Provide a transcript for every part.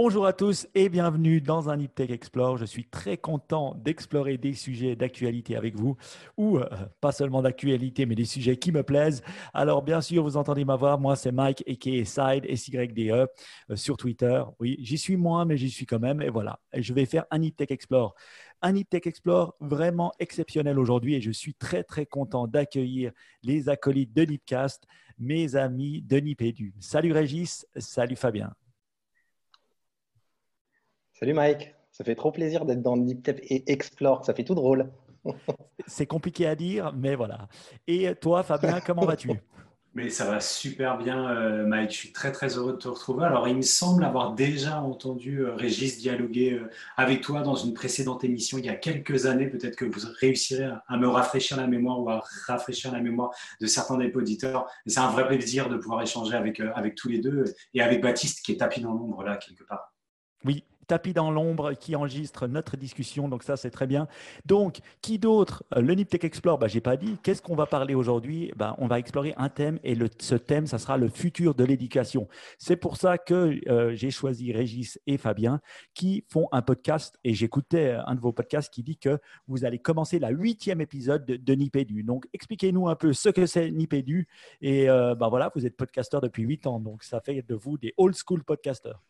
Bonjour à tous et bienvenue dans un Tech Explore. Je suis très content d'explorer des sujets d'actualité avec vous, ou euh, pas seulement d'actualité, mais des sujets qui me plaisent. Alors, bien sûr, vous entendez ma voix. Moi, c'est Mike, a.k.a. Side, S-Y-D-E, euh, sur Twitter. Oui, j'y suis moins, mais j'y suis quand même. Et voilà, et je vais faire un Tech Explore. Un Tech Explore vraiment exceptionnel aujourd'hui et je suis très, très content d'accueillir les acolytes de Nipcast, mes amis de Nipédu. Salut Régis, salut Fabien. Salut Mike, ça fait trop plaisir d'être dans Niptep et Explore, ça fait tout drôle. C'est compliqué à dire, mais voilà. Et toi, Fabien, comment vas-tu? Mais ça va super bien, euh, Mike. Je suis très très heureux de te retrouver. Alors, il me semble avoir déjà entendu euh, Régis dialoguer euh, avec toi dans une précédente émission il y a quelques années. Peut-être que vous réussirez à, me rafraîchir la mémoire ou à rafraîchir la mémoire de certains des auditeurs. C'est un vrai plaisir de pouvoir échanger avec, avec tous les deux et avec Baptiste qui est tapis dans l'ombre là quelque part. Oui, tapis dans l'ombre qui enregistre notre discussion. Donc ça, c'est très bien. Donc, qui d'autre euh, Le Niptech Explore, bah, je n'ai pas dit. Qu'est-ce qu'on va parler aujourd'hui? Bah, On va explorer un thème et le, ce thème, ça sera le futur de l'éducation. C'est pour ça que euh, j'ai choisi Régis et Fabien qui font un podcast et j'écoutais un de vos podcasts qui dit que vous allez commencer la huitième épisode de, de Nipédu. Donc, expliquez-nous un peu ce que c'est Nipédu. Et euh, bah, voilà, vous êtes podcasteur depuis huit ans, donc ça fait de vous des old school podcasters.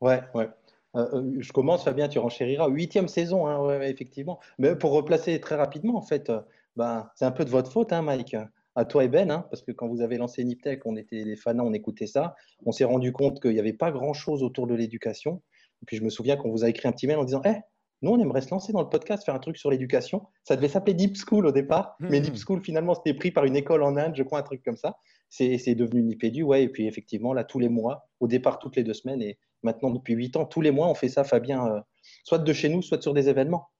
Ouais, ouais. Euh, euh, je commence, Fabien, tu renchériras. Huitième saison, hein, effectivement. Mais pour replacer très rapidement, en fait, euh, ben, c'est un peu de votre faute, hein, Mike. À toi et Ben, hein, parce que quand vous avez lancé Niptech, on était les fans, on écoutait ça. On s'est rendu compte qu'il n'y avait pas grand-chose autour de l'éducation. Et puis je me souviens qu'on vous a écrit un petit mail en disant Eh, nous, on aimerait se lancer dans le podcast, faire un truc sur l'éducation. Ça devait s'appeler Deep School au départ, mais hmm. Deep School, finalement, c'était pris par une école en Inde, je crois, un truc comme ça. C'est devenu Nipédu, ouais. Et puis, effectivement, là, tous les mois, au départ, toutes les deux semaines, et maintenant, depuis huit ans, tous les mois, on fait ça, Fabien, euh, soit de chez nous, soit sur des événements.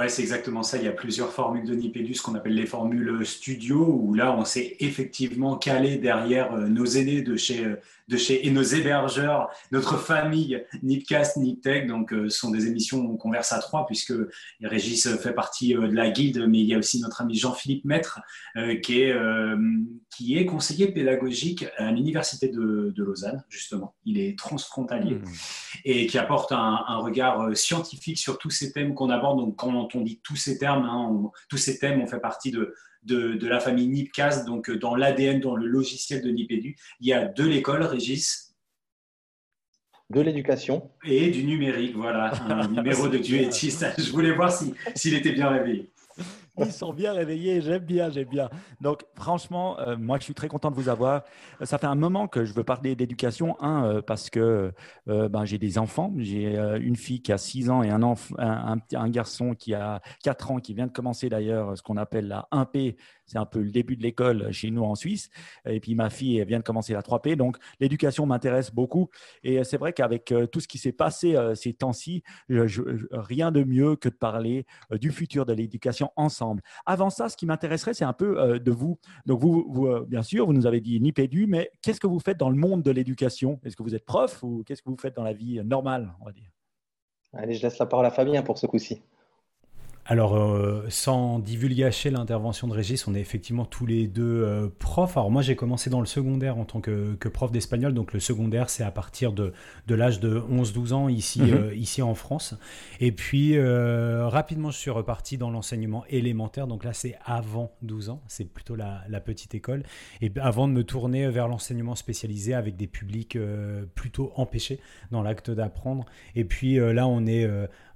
Ouais, c'est exactement ça. Il y a plusieurs formules de Nipédu, ce qu'on appelle les formules studio, où là, on s'est effectivement calé derrière euh, nos aînés de chez, euh, de chez et nos hébergeurs, notre famille Nipcast, Niptech. Donc, ce sont des émissions où on converse à trois, puisque Régis fait partie de la guide, mais il y a aussi notre ami Jean-Philippe Maître, qui est, qui est conseiller pédagogique à l'Université de, Lausanne, justement. Il est transfrontalier mmh. et qui apporte un, regard euh, scientifique sur tous ces thèmes qu'on aborde. Donc, quand on dit tous ces termes, hein, tous ces thèmes, on fait partie de, de, la famille NIPCAS, donc euh, dans l'ADN, dans le logiciel de NIPEDU. Il y a de l'école, Régis. De l'éducation. Et du numérique, voilà, un numéro de duettiste. Je voulais voir s'il était bien réveillé. Ils sont bien réveillés, j'aime bien, j'aime bien. Donc, franchement, euh, moi, je suis très content de vous avoir. Ça fait un moment que je veux parler d'éducation, un, euh, parce que euh, ben, j'ai des enfants. J'ai une fille qui a 6 ans et un, un, garçon qui a 4 ans, qui vient de commencer d'ailleurs ce qu'on appelle la 1P, c'est un peu le début de l'école chez nous en Suisse. Et puis ma fille vient de commencer la 3P. Donc l'éducation m'intéresse beaucoup. Et c'est vrai qu'avec euh, tout ce qui s'est passé euh, ces temps-ci, rien de mieux que de parler euh, du futur de l'éducation ensemble. Avant ça, ce qui m'intéresserait, c'est un peu de vous. Donc vous, bien sûr, vous nous avez dit ni pédu, mais qu'est-ce que vous faites dans le monde de l'éducation? Est-ce que vous êtes prof ou qu'est-ce que vous faites dans la vie normale, on va dire? Allez, je laisse la parole à Fabien pour ce coup-ci. Alors, euh, sans divulgacher l'intervention de Régis, on est effectivement tous les deux euh, profs. Alors, moi, j'ai commencé dans le secondaire en tant que, prof d'espagnol. Donc, le secondaire, c'est à partir de, l'âge de 11-12 ans ici, mhm. euh, ici en France. Et puis, rapidement, je suis reparti dans l'enseignement élémentaire. Donc, là, c'est avant 12 ans. C'est plutôt la, la, petite école. Et avant de me tourner vers l'enseignement spécialisé avec des publics plutôt empêchés dans l'acte d'apprendre. Et puis, là, on est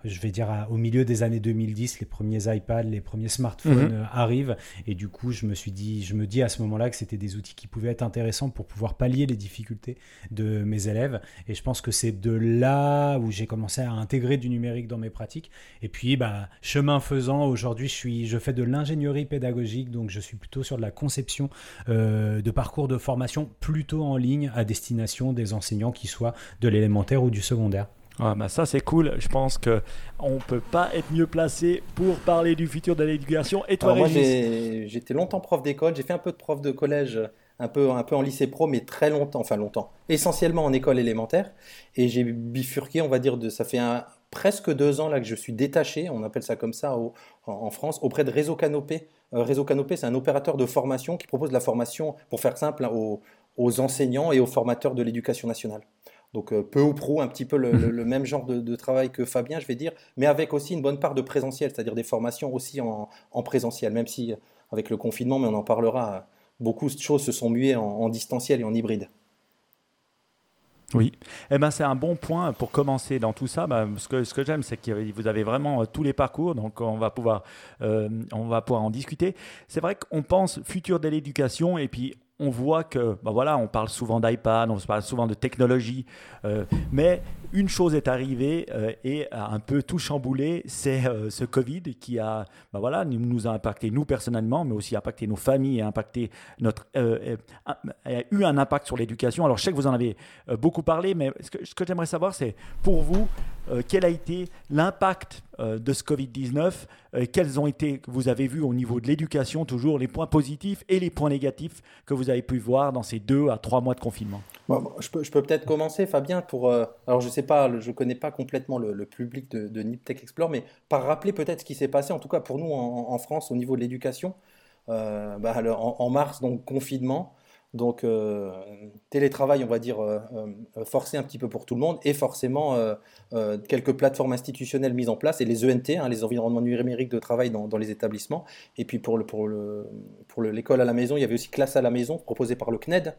je vais dire au milieu des années 2010, les premiers iPads, les premiers smartphones mhm. euh, arrivent. Et du coup, je me suis dit, je me dis à ce moment-là que c'était des outils qui pouvaient être intéressants pour pouvoir pallier les difficultés de mes élèves. Et je pense que c'est de là où j'ai commencé à intégrer du numérique dans mes pratiques. Et puis, bah, chemin faisant, aujourd'hui, je suis, je fais de l'ingénierie pédagogique, donc je suis plutôt sur de la conception euh, de parcours de formation plutôt en ligne à destination des enseignants qui soient de l'élémentaire ou du secondaire. Ah bah ça c'est cool. Je pense que on peut pas être mieux placé pour parler du futur de l'éducation. Et toi, moi j'étais longtemps prof d'école. J'ai fait un peu de prof de collège, un peu un peu en lycée pro, mais très longtemps, enfin longtemps, essentiellement en école élémentaire. Et j'ai bifurqué, on va dire, de ça fait un, presque deux ans là que je suis détaché, on appelle ça comme ça en, France, auprès de Réseau Canopé. Euh, Réseau Canopé, c'est un opérateur de formation qui propose de la formation, pour faire simple, aux enseignants et aux formateurs de l'éducation nationale. Donc peu ou prou, un petit peu le, mhm. même genre de, travail que Fabien, je vais dire, mais avec aussi une bonne part de présentiel, c'est-à-dire des formations aussi en, présentiel, même si avec le confinement, mais on en parlera, beaucoup de choses se sont muées en distanciel et en hybride. Oui, eh ben, c'est un bon point pour commencer dans tout ça. Ben, ce que, ce que j'aime, c'est que vous avez vraiment euh, tous les parcours, donc on va pouvoir, euh, on va pouvoir en discuter. C'est vrai qu'on pense futur de l'éducation et puis on voit que, ben voilà, on parle souvent d'iPad, on parle souvent de technologie, euh, mais une chose est arrivée euh, et a un peu tout chamboulé, c'est euh, ce Covid qui a, ben voilà, nous a impacté nous personnellement, mais aussi impacté nos familles et impacté notre, a eu un impact sur l'éducation. Alors je sais que vous en avez beaucoup parlé, mais ce que, j'aimerais savoir, c'est pour vous, quel a été l'impact de ce Covid-19 Quels ont été, vous avez vu au niveau de l'éducation, toujours les points positifs et les points négatifs que vous avez pu voir dans ces deux à trois mois de confinement? Je peux, je peux peut-être commencer, Fabien, pour. Euh, alors, je sais pas, je connais pas complètement le, public de, de Explore, mais par rappeler peut-être ce qui s'est passé, en tout cas pour nous en, France, au niveau de l'éducation. Euh, bah, en, mars, donc confinement. Donc, euh, télétravail, on va dire, forcé un petit peu pour tout le monde, et forcément quelques plateformes institutionnelles mises en place, et les ENT, hein, les environnements numériques de travail dans, les établissements. Et puis pour, le, pour, le, pour l'école à la maison, il y avait aussi classe à la maison, proposée par le CNED.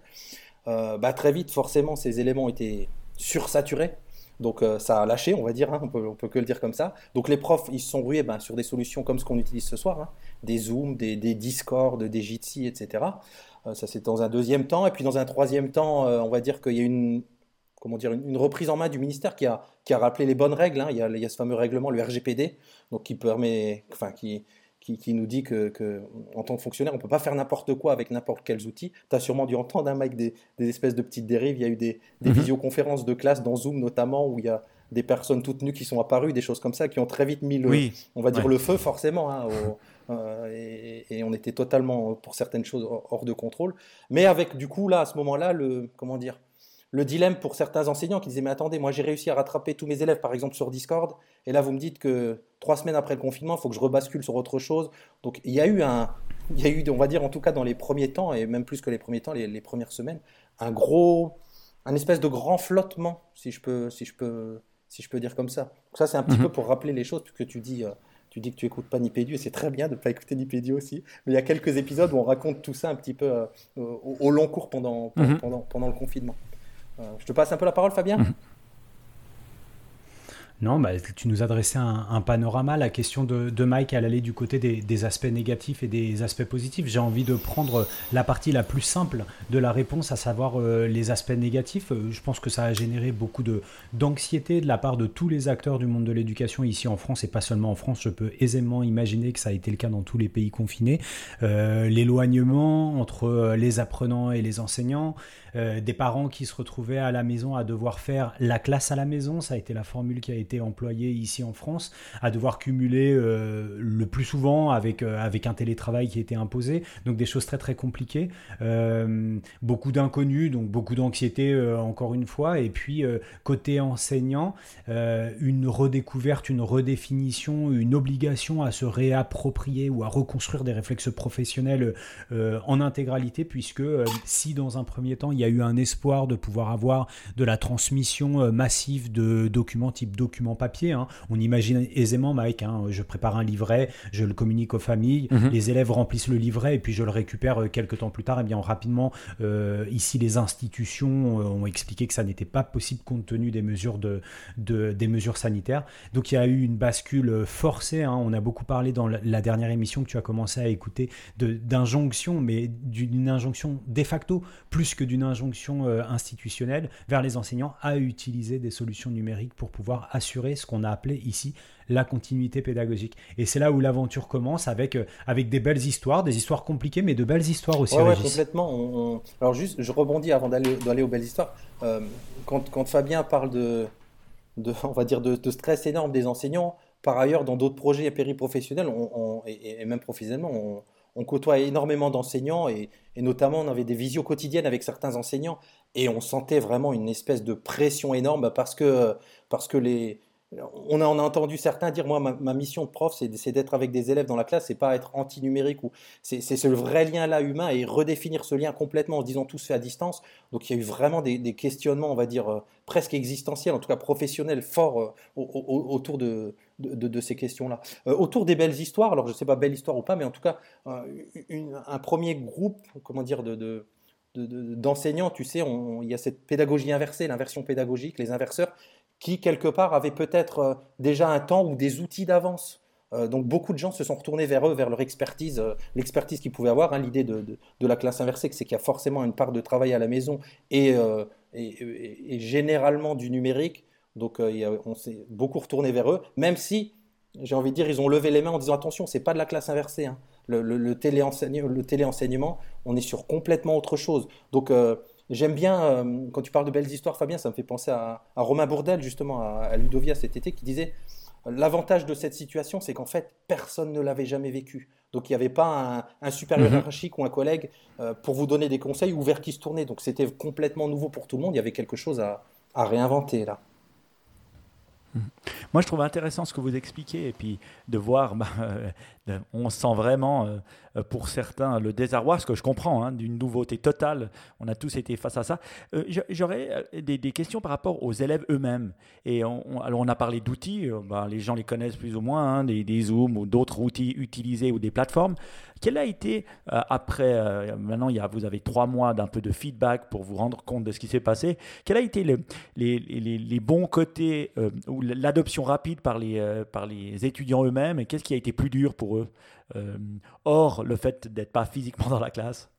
Euh, bah, très vite, forcément, ces éléments étaient sursaturés. Donc euh, ça a lâché, on va dire, hein, on, peut, peut que le dire comme ça. Donc les profs, ils se sont rués ben, sur des solutions comme ce qu'on utilise ce soir, hein. des Zoom, des, des, Discord, des Jitsi, etc. Euh, ça c'est dans un deuxième temps. Et puis dans un troisième temps, on va dire qu'il y a une, comment dire, une, reprise en main du ministère qui a, qui a rappelé les bonnes règles. Hein. Il, y a, il, y a, ce fameux règlement, le RGPD, donc qui permet, enfin qui, qui, nous dit que, en tant que fonctionnaire, on ne peut pas faire n'importe quoi avec n'importe quels outils. Tu as sûrement dû entendre, un mec, des, espèces de petites dérives. Il y a eu des, des mhm. visioconférences de classe dans Zoom notamment, où il y a des personnes toutes nues qui sont apparues, des choses comme ça, qui ont très vite mis le, on va dire le feu forcément. Hein, euh, et, et, on était totalement, pour certaines choses, hors de contrôle. Mais avec, du coup, là, à ce moment-là, le, comment dire, le dilemme pour certains enseignants qui disaient mais attendez, moi j'ai réussi à rattraper tous mes élèves par exemple sur Discord et là vous me dites que trois semaines après le confinement, il faut que je rebascule sur autre chose. Donc il y a eu un, il y a eu, on va dire en tout cas dans les premiers temps et même plus que les premiers temps, les, premières semaines, un gros, un espèce de grand flottement si je peux, si je peux, si je peux dire comme ça. Donc ça c'est un petit mhm. peu pour rappeler les choses puisque tu dis. Euh, tu dis que tu écoutes pas Nipédu et c'est très bien de ne pas écouter Nipédu aussi. Mais il y a quelques épisodes où on raconte tout ça un petit peu euh, au, long cours pendant, mhm. pendant, pendant le confinement. Euh, je te passe un peu la parole, Fabien? Non, bah, tu nous adressais un, un, panorama. La question de, Mike, elle allait du côté des, aspects négatifs et des aspects positifs. J'ai envie de prendre la partie la plus simple de la réponse, à savoir euh, les aspects négatifs. Euh, je pense que ça a généré beaucoup d'anxiété de, la part de tous les acteurs du monde de l'éducation ici en France et pas seulement en France. Je peux aisément imaginer que ça a été le cas dans tous les pays confinés. L'éloignement entre les apprenants et les enseignants. Euh, des parents qui se retrouvaient à la maison à devoir faire la classe à la maison, ça a été la formule qui a été employée ici en France, à devoir cumuler euh, le plus souvent avec, euh, avec un télétravail qui était imposé, donc des choses très très compliquées, beaucoup d'inconnus, donc beaucoup d'anxiété encore une fois, et puis côté enseignant, une redécouverte, une redéfinition, une obligation à se réapproprier ou à reconstruire des réflexes professionnels en intégralité, puisque si dans un premier temps il y a eu un espoir de pouvoir avoir de la transmission euh, massive de documents type documents papier. Hein. On imagine aisément, Mike, hein, je prépare un livret, je le communique aux familles, mhm. les élèves remplissent le livret et puis je le récupère euh, quelques temps plus tard. Et eh bien rapidement, euh, ici les institutions ont expliqué que ça n'était pas possible compte tenu des mesures, de, des mesures sanitaires. Donc il y a eu une bascule forcée. Hein. On a beaucoup parlé dans la dernière émission que tu as commencé à écouter d'injonction, mais d'une injonction de facto plus que d'une injonction euh, institutionnelle vers les enseignants à utiliser des solutions numériques pour pouvoir assurer ce qu'on a appelé ici la continuité pédagogique. Et c'est là où l'aventure commence avec, euh, avec des belles histoires, des histoires compliquées, mais de belles histoires aussi. Oui, complètement. Alors juste, je rebondis avant d'aller aux belles histoires. Euh, quand, quand, Fabien parle de, de, on va dire de, stress énorme des enseignants, par ailleurs, dans d'autres projets périprofessionnels on, et, et, même professionnellement, on, on côtoie énormément d'enseignants et, notamment on avait des visios quotidiennes avec certains enseignants et on sentait vraiment une espèce de pression énorme parce que, parce que les, on a, entendu certains dire, moi, ma, mission de prof, c'est d'être avec des élèves dans la classe, c'est pas être anti-numérique. ou C'est ce vrai lien-là humain et redéfinir ce lien complètement en se disant tout se fait à distance. Donc il y a eu vraiment des, questionnements, on va dire, euh, presque existentiels, en tout cas professionnels, forts euh, autour de, de, ces questions-là. Euh, autour des belles histoires, alors je sais pas belle histoire ou pas, mais en tout cas, un premier groupe, comment dire, de d'enseignants, tu sais, il y a cette pédagogie inversée, l'inversion pédagogique, les inverseurs, qui, quelque part, avaient peut-être euh, déjà un temps ou des outils d'avance. Euh, donc beaucoup de gens se sont retournés vers eux, vers leur expertise, euh, l'expertise qu'ils pouvaient avoir. Hein, L'idée de, la classe inversée, c'est qu'il y a forcément une part de travail à la maison et, généralement du numérique. Donc on s'est beaucoup retourné vers eux, même si, j'ai envie de dire, ils ont levé les mains en disant attention, c'est pas de la classe inversée. Hein. Le téléenseignement, on est sur complètement autre chose. Donc J'aime bien, euh, quand tu parles de belles histoires, Fabien, ça me fait penser à, Romain Bourdel, justement, à, Ludovia cet été, qui disait L'avantage de cette situation, c'est qu'en fait, personne ne l'avait jamais vécu. Donc, il n'y avait pas un, supérieur mhm. hiérarchique ou un collègue euh, pour vous donner des conseils ou vers qui se tourner. Donc, c'était complètement nouveau pour tout le monde. Il y avait quelque chose à, réinventer là. Mhm. Moi, je trouve intéressant ce que vous expliquez et puis de voir, bah, euh, on sent vraiment euh, pour certains le désarroi, ce que je comprends, hein, d'une nouveauté totale. On a tous été face à ça. Euh, j'aurais euh, des, questions par rapport aux élèves eux-mêmes. Et on, alors on a parlé d'outils, ben, les gens les connaissent plus ou moins, hein, des, Zooms ou d'autres outils utilisés ou des plateformes. Quel a été, après, maintenant il y a, vous avez trois mois d'un peu de feedback pour vous rendre compte de ce qui s'est passé, quel a été le, les, les, les, bons côtés ou l'adoption rapide par les, par les étudiants eux-mêmes et qu'est-ce qui a été plus dur pour eux? Or, le fait d'être pas physiquement dans la classe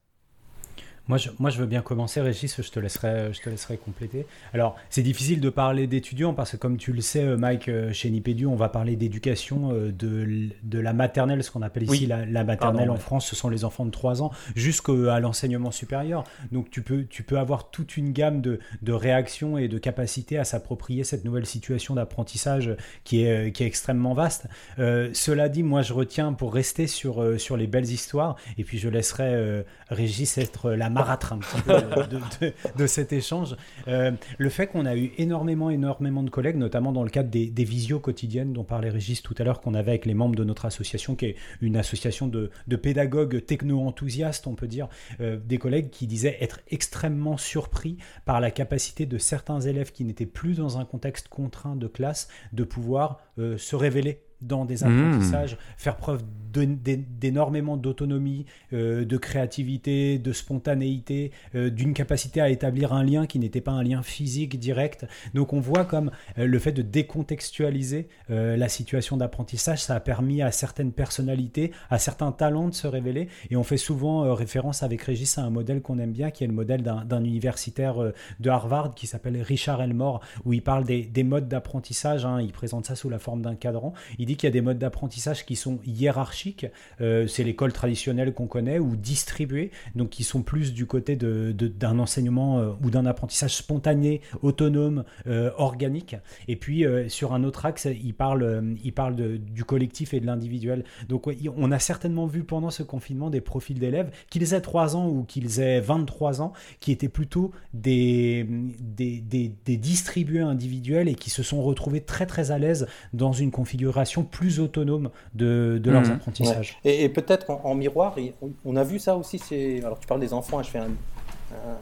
moi je, moi, je veux bien commencer, Régis, je te laisserai, je te laisserai compléter. Alors, c'est difficile de parler d'étudiants parce que, comme tu le sais, euh, Mike, euh, chez Nipédu, on va parler d'éducation euh, de, de, la maternelle, ce qu'on appelle ici la, maternelle en France, ce sont les enfants de 3 ans, jusqu'à l'enseignement supérieur. Donc, tu peux, tu peux avoir toute une gamme de, de réactions et de capacités à s'approprier cette nouvelle situation d'apprentissage qui est, qui est extrêmement vaste. cela dit, moi, je retiens pour rester sur, sur les belles histoires, et puis je laisserai Régis être la marâtre un petit peu de, cet échange. Euh, le fait qu'on a eu énormément, énormément de collègues, notamment dans le cadre des, des visios quotidiennes dont parlait Régis tout à l'heure, qu'on avait avec les membres de notre association, qui est une association de, pédagogues techno-enthousiastes, on peut dire, euh, des collègues qui disaient être extrêmement surpris par la capacité de certains élèves qui n'étaient plus dans un contexte contraint de classe de pouvoir euh, se révéler dans des mmh. apprentissages, faire preuve d'énormément d'autonomie, euh, de créativité, de spontanéité, euh, d'une capacité à établir un lien qui n'était pas un lien physique direct. Donc on voit comme euh, le fait de décontextualiser la situation d'apprentissage, ça a permis à certaines personnalités, à certains talents de se révéler. Et on fait souvent référence avec Régis à un modèle qu'on aime bien, qui est le modèle d'un universitaire de Harvard qui s'appelle Richard Elmore, où il parle des, des modes d'apprentissage. Hein. il présente ça sous la forme d'un cadran. Il dit qu'il y a des modes d'apprentissage qui sont hiérarchiques euh, c'est l'école traditionnelle qu'on connaît, ou distribuée, donc qui sont plus du côté d'un de, enseignement euh, ou d'un apprentissage spontané, autonome, euh, organique. Et puis sur un autre axe, il parle, il parle du collectif et de l'individuel. Donc on a certainement vu pendant ce confinement des profils d'élèves, qu'ils aient 3 ans ou qu'ils aient 23 ans, qui étaient plutôt des, des, des distribués individuels et qui se sont retrouvés très très à l'aise dans une configuration plus autonome de, de leurs mmh. apprentissages. Et, peut-être en, miroir, on a vu ça aussi. Alors tu parles des enfants, hein, je fais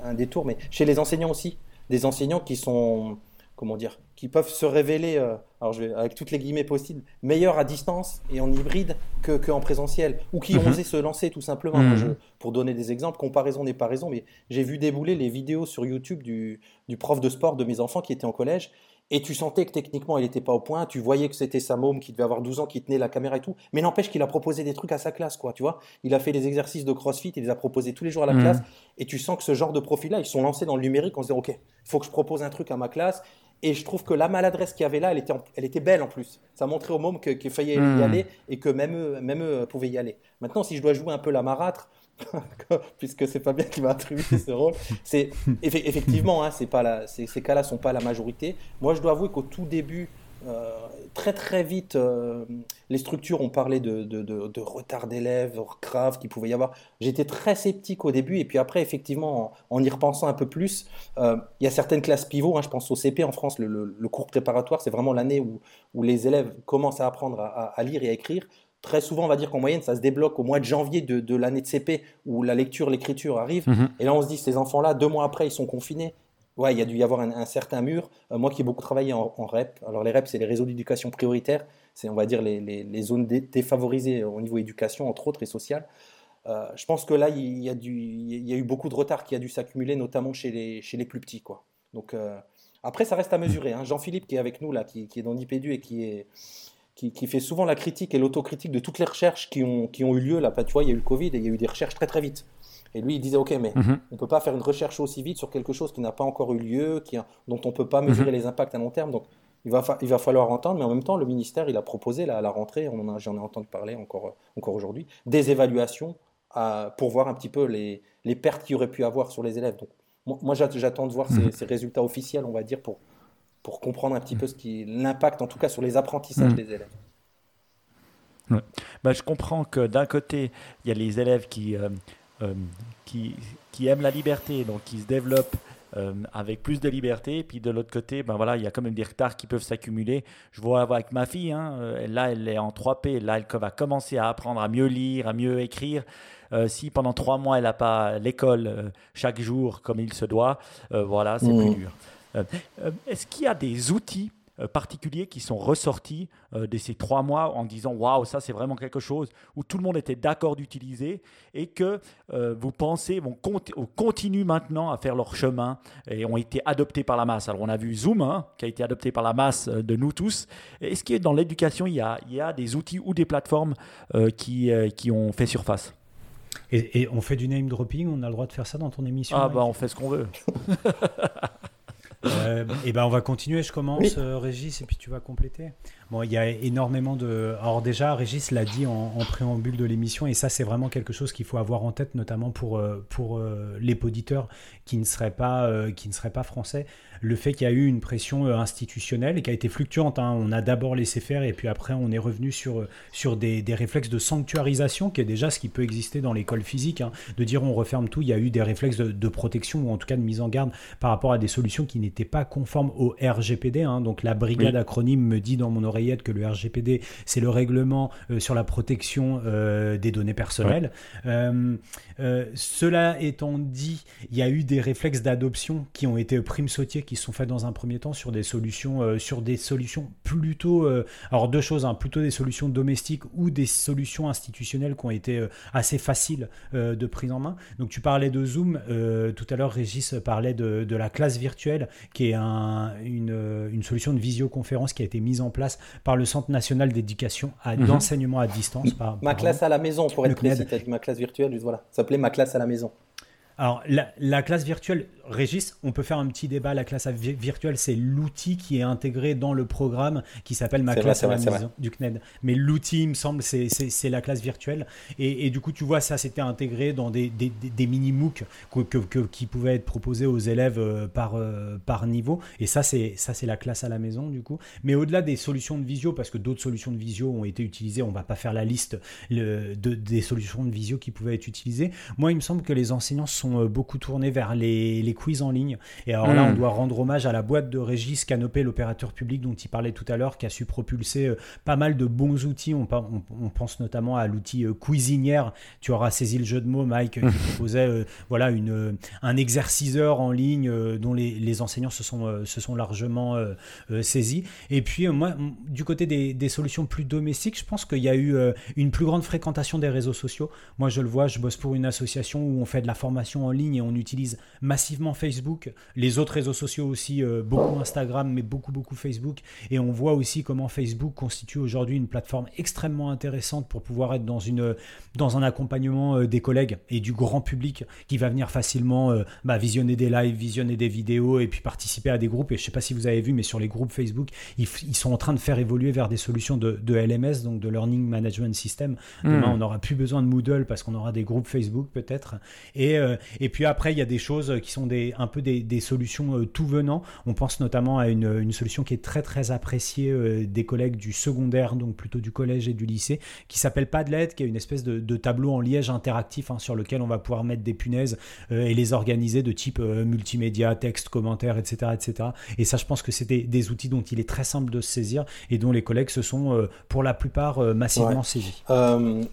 un, détour, mais chez les enseignants aussi, des enseignants qui sont, comment dire, qui peuvent se révéler, euh, alors je vais, avec toutes les guillemets possibles, meilleurs à distance et en hybride que, en présentiel, ou qui ont mhm. osé se lancer tout simplement. Mhm. pour donner des exemples, comparaison n'est pas raison, mais j'ai vu débouler les vidéos sur YouTube du, du prof de sport de mes enfants qui était en collège et tu sentais que techniquement, il n'était pas au point. Tu voyais que c'était sa môme qui devait avoir 12 ans, qui tenait la caméra et tout. Mais n'empêche qu'il a proposé des trucs à sa classe, quoi. Tu vois, il a fait des exercices de crossfit, il les a proposés tous les jours à la mmh. classe. Et tu sens que ce genre de profil-là, ils sont lancés dans le numérique en se disant, OK, il faut que je propose un truc à ma classe. Et je trouve que la maladresse qu'il y avait là, elle était, elle était belle en plus. Ça montrait aux mômes qu'il fallait y mmh. aller et que même eux, même eux pouvaient y aller. Maintenant, si je dois jouer un peu la marâtre, puisque c'est pas bien qui m'a attribué ce rôle. C'est effectivement, hein, pas ces, cas-là sont pas la majorité. Moi, je dois avouer qu'au tout début très très vite, les structures ont parlé de, de, retard d'élèves grave qu'il pouvait y avoir. J'étais très sceptique au début, et puis après, effectivement, en, y repensant un peu plus, il y a certaines classes pivots, hein, je pense au CP en France, le, cours préparatoire, c'est vraiment l'année où les élèves commencent à apprendre à lire et à écrire. Très souvent, on va dire qu'en moyenne, ça se débloque au mois de janvier de, l'année de CP où la lecture, l'écriture arrive. Mhm. Et là, on se dit, ces enfants-là, deux mois après, ils sont confinés. Ouais, il y a dû y avoir un, certain mur. Euh, moi qui ai beaucoup travaillé en, REP, alors les REP, c'est les réseaux d'éducation prioritaire, c'est, on va dire, les, zones défavorisées au niveau éducation, entre autres, et sociale. Euh, je pense que là, il y, a il y, a eu beaucoup de retard qui a dû s'accumuler, notamment chez les, chez les plus petits. Quoi. Donc, euh, après, ça reste à mesurer. Hein. Jean-Philippe, qui est avec nous, là, qui, qui est dans l'IPDU et qui est qui, fait souvent la critique et l'autocritique de toutes les recherches qui ont, qui ont eu lieu. Là, tu vois, il y a eu le Covid et il y a eu des recherches très très vite. Et lui, il disait, OK, mais mhm. on ne peut pas faire une recherche aussi vite sur quelque chose qui n'a pas encore eu lieu, qui, dont on ne peut pas mesurer mhm. les impacts à long terme. Donc, il va, il va falloir entendre, mais en même temps, le ministère, il a proposé là, à la rentrée, j'en ai entendu parler encore, encore aujourd'hui, des évaluations à, pour voir un petit peu les, les pertes qu'il aurait pu avoir sur les élèves. Donc, moi, j'attends de voir mhm. ces, ces, résultats officiels, on va dire, pour, pour comprendre un petit peu ce qui l'impact, en tout cas sur les apprentissages mm. des élèves. Bah, je comprends que d'un côté, il y a les élèves qui, euh, euh, qui, qui, aiment la liberté, donc qui se développent euh, avec plus de liberté. Puis de l'autre côté, ben voilà, il y a quand même des retards qui peuvent s'accumuler. Je vois avec ma fille, hein, là, elle est en 3P. Là, elle va commencer à apprendre à mieux lire, à mieux écrire. si pendant trois mois, elle n'a pas l'école chaque jour comme il se doit, voilà, c'est plus mm. dur. Euh, euh, est-ce qu'il y a des outils euh, particuliers qui sont ressortis de ces trois mois en disant waouh ça c'est vraiment quelque chose où tout le monde était d'accord d'utiliser et que vous pensez vont continuent maintenant à faire leur chemin et ont été adoptés par la masse? Alors on a vu Zoom hein, qui a été adopté par la masse de nous tous. Est-ce que dans l'éducation il y, a, il y a des outils ou des plateformes qui, qui ont fait surface? Et, on fait du name dropping, on a le droit de faire ça dans ton émission Ah bah on fait ce qu'on veut. uh, Euh, et ben on va continuer. Je commence, euh, Régis, et puis tu vas compléter. Bon, il y a énormément de. Alors déjà, Régis l'a dit en, préambule de l'émission, et ça c'est vraiment quelque chose qu'il faut avoir en tête, notamment pour euh, pour les auditeurs qui ne seraient pas qui ne seraient pas français le fait qu'il y a eu une pression institutionnelle et qui a été fluctuante. Hein. On a d'abord laissé faire et puis après on est revenu sur, sur des, réflexes de sanctuarisation, qui est déjà ce qui peut exister dans l'école physique, hein. de dire on referme tout. Il y a eu des réflexes de, protection ou en tout cas de mise en garde par rapport à des solutions qui n'étaient pas conformes au RGPD. Hein. Donc la brigade acronyme me dit dans mon oreillette que le RGPD, c'est le règlement euh, sur la protection des données personnelles. cela étant dit, il y a eu des réflexes d'adoption qui ont été prime sautiers, qui sont faits dans un premier temps sur des solutions, euh, sur des solutions plutôt, euh, alors deux choses, hein, plutôt des solutions domestiques ou des solutions institutionnelles qui ont été euh, assez faciles de prise en main. Donc tu parlais de Zoom, tout à l'heure Régis parlait de, de, la classe virtuelle, qui est un, une, une, solution de visioconférence qui a été mise en place par le Centre national d'éducation à mhm. d'enseignement à distance. Par, ma classe à la maison, pour être précis, ma classe virtuelle, voilà, ça s'appelait ma classe à la maison. Alors, la, classe virtuelle, Régis, on peut faire un petit débat. La classe virtuelle, c'est l'outil qui est intégré dans le programme qui s'appelle Ma classe à la maison du CNED. Mais l'outil, il me semble, c'est la classe virtuelle. Et, du coup, tu vois, ça s'était intégré dans des, mini-MOOC qui pouvaient être proposés aux élèves euh, par, euh, par niveau. Et ça, c'est la classe à la maison, du coup. Mais au-delà des solutions de visio, parce que d'autres solutions de visio ont été utilisées, on ne va pas faire la liste de, des solutions de visio qui pouvaient être utilisées. Moi, il me semble que les enseignants sont euh, beaucoup tournés vers les, les, quiz en ligne. Et alors là, on hmm. doit rendre hommage à la boîte de Régis Canopé, l'opérateur public dont il parlait tout à l'heure, qui a su propulser euh, pas mal de bons outils. On, on, pense notamment à l'outil euh, Cuisinière. Tu auras saisi le jeu de mots, Mike, qui proposait voilà, une, un exerciceur en ligne dont les, les, enseignants se sont, se sont largement saisis. Et puis, moi, du côté des, des, solutions plus domestiques, je pense qu'il y a eu une plus grande fréquentation des réseaux sociaux. Moi, je le vois, je bosse pour une association où on fait de la formation en ligne et on utilise massivement Facebook, les autres réseaux sociaux aussi, euh, beaucoup Instagram, mais beaucoup, beaucoup Facebook. Et on voit aussi comment Facebook constitue aujourd'hui une plateforme extrêmement intéressante pour pouvoir être dans, une, dans un accompagnement euh, des collègues et du grand public qui va venir facilement euh, bah, visionner des lives, visionner des vidéos et puis participer à des groupes. Et je ne sais pas si vous avez vu, mais sur les groupes Facebook, ils, sont en train de faire évoluer vers des solutions de, LMS, donc de Learning Management System. Demain, hmm. on n'aura plus besoin de Moodle parce qu'on aura des groupes Facebook peut-être. Et, Et puis après, il y a des choses qui sont des, un peu des, solutions tout venant. On pense notamment à une, solution qui est très très appréciée des collègues du secondaire, donc plutôt du collège et du lycée, qui s'appelle Padlet, qui est une espèce de, tableau en liège interactif hein, sur lequel on va pouvoir mettre des punaises et les organiser de type multimédia, texte, commentaire, etc., etc. Et ça, je pense que c'est des, outils dont il est très simple de se saisir et dont les collègues se sont pour la plupart massivement saisis.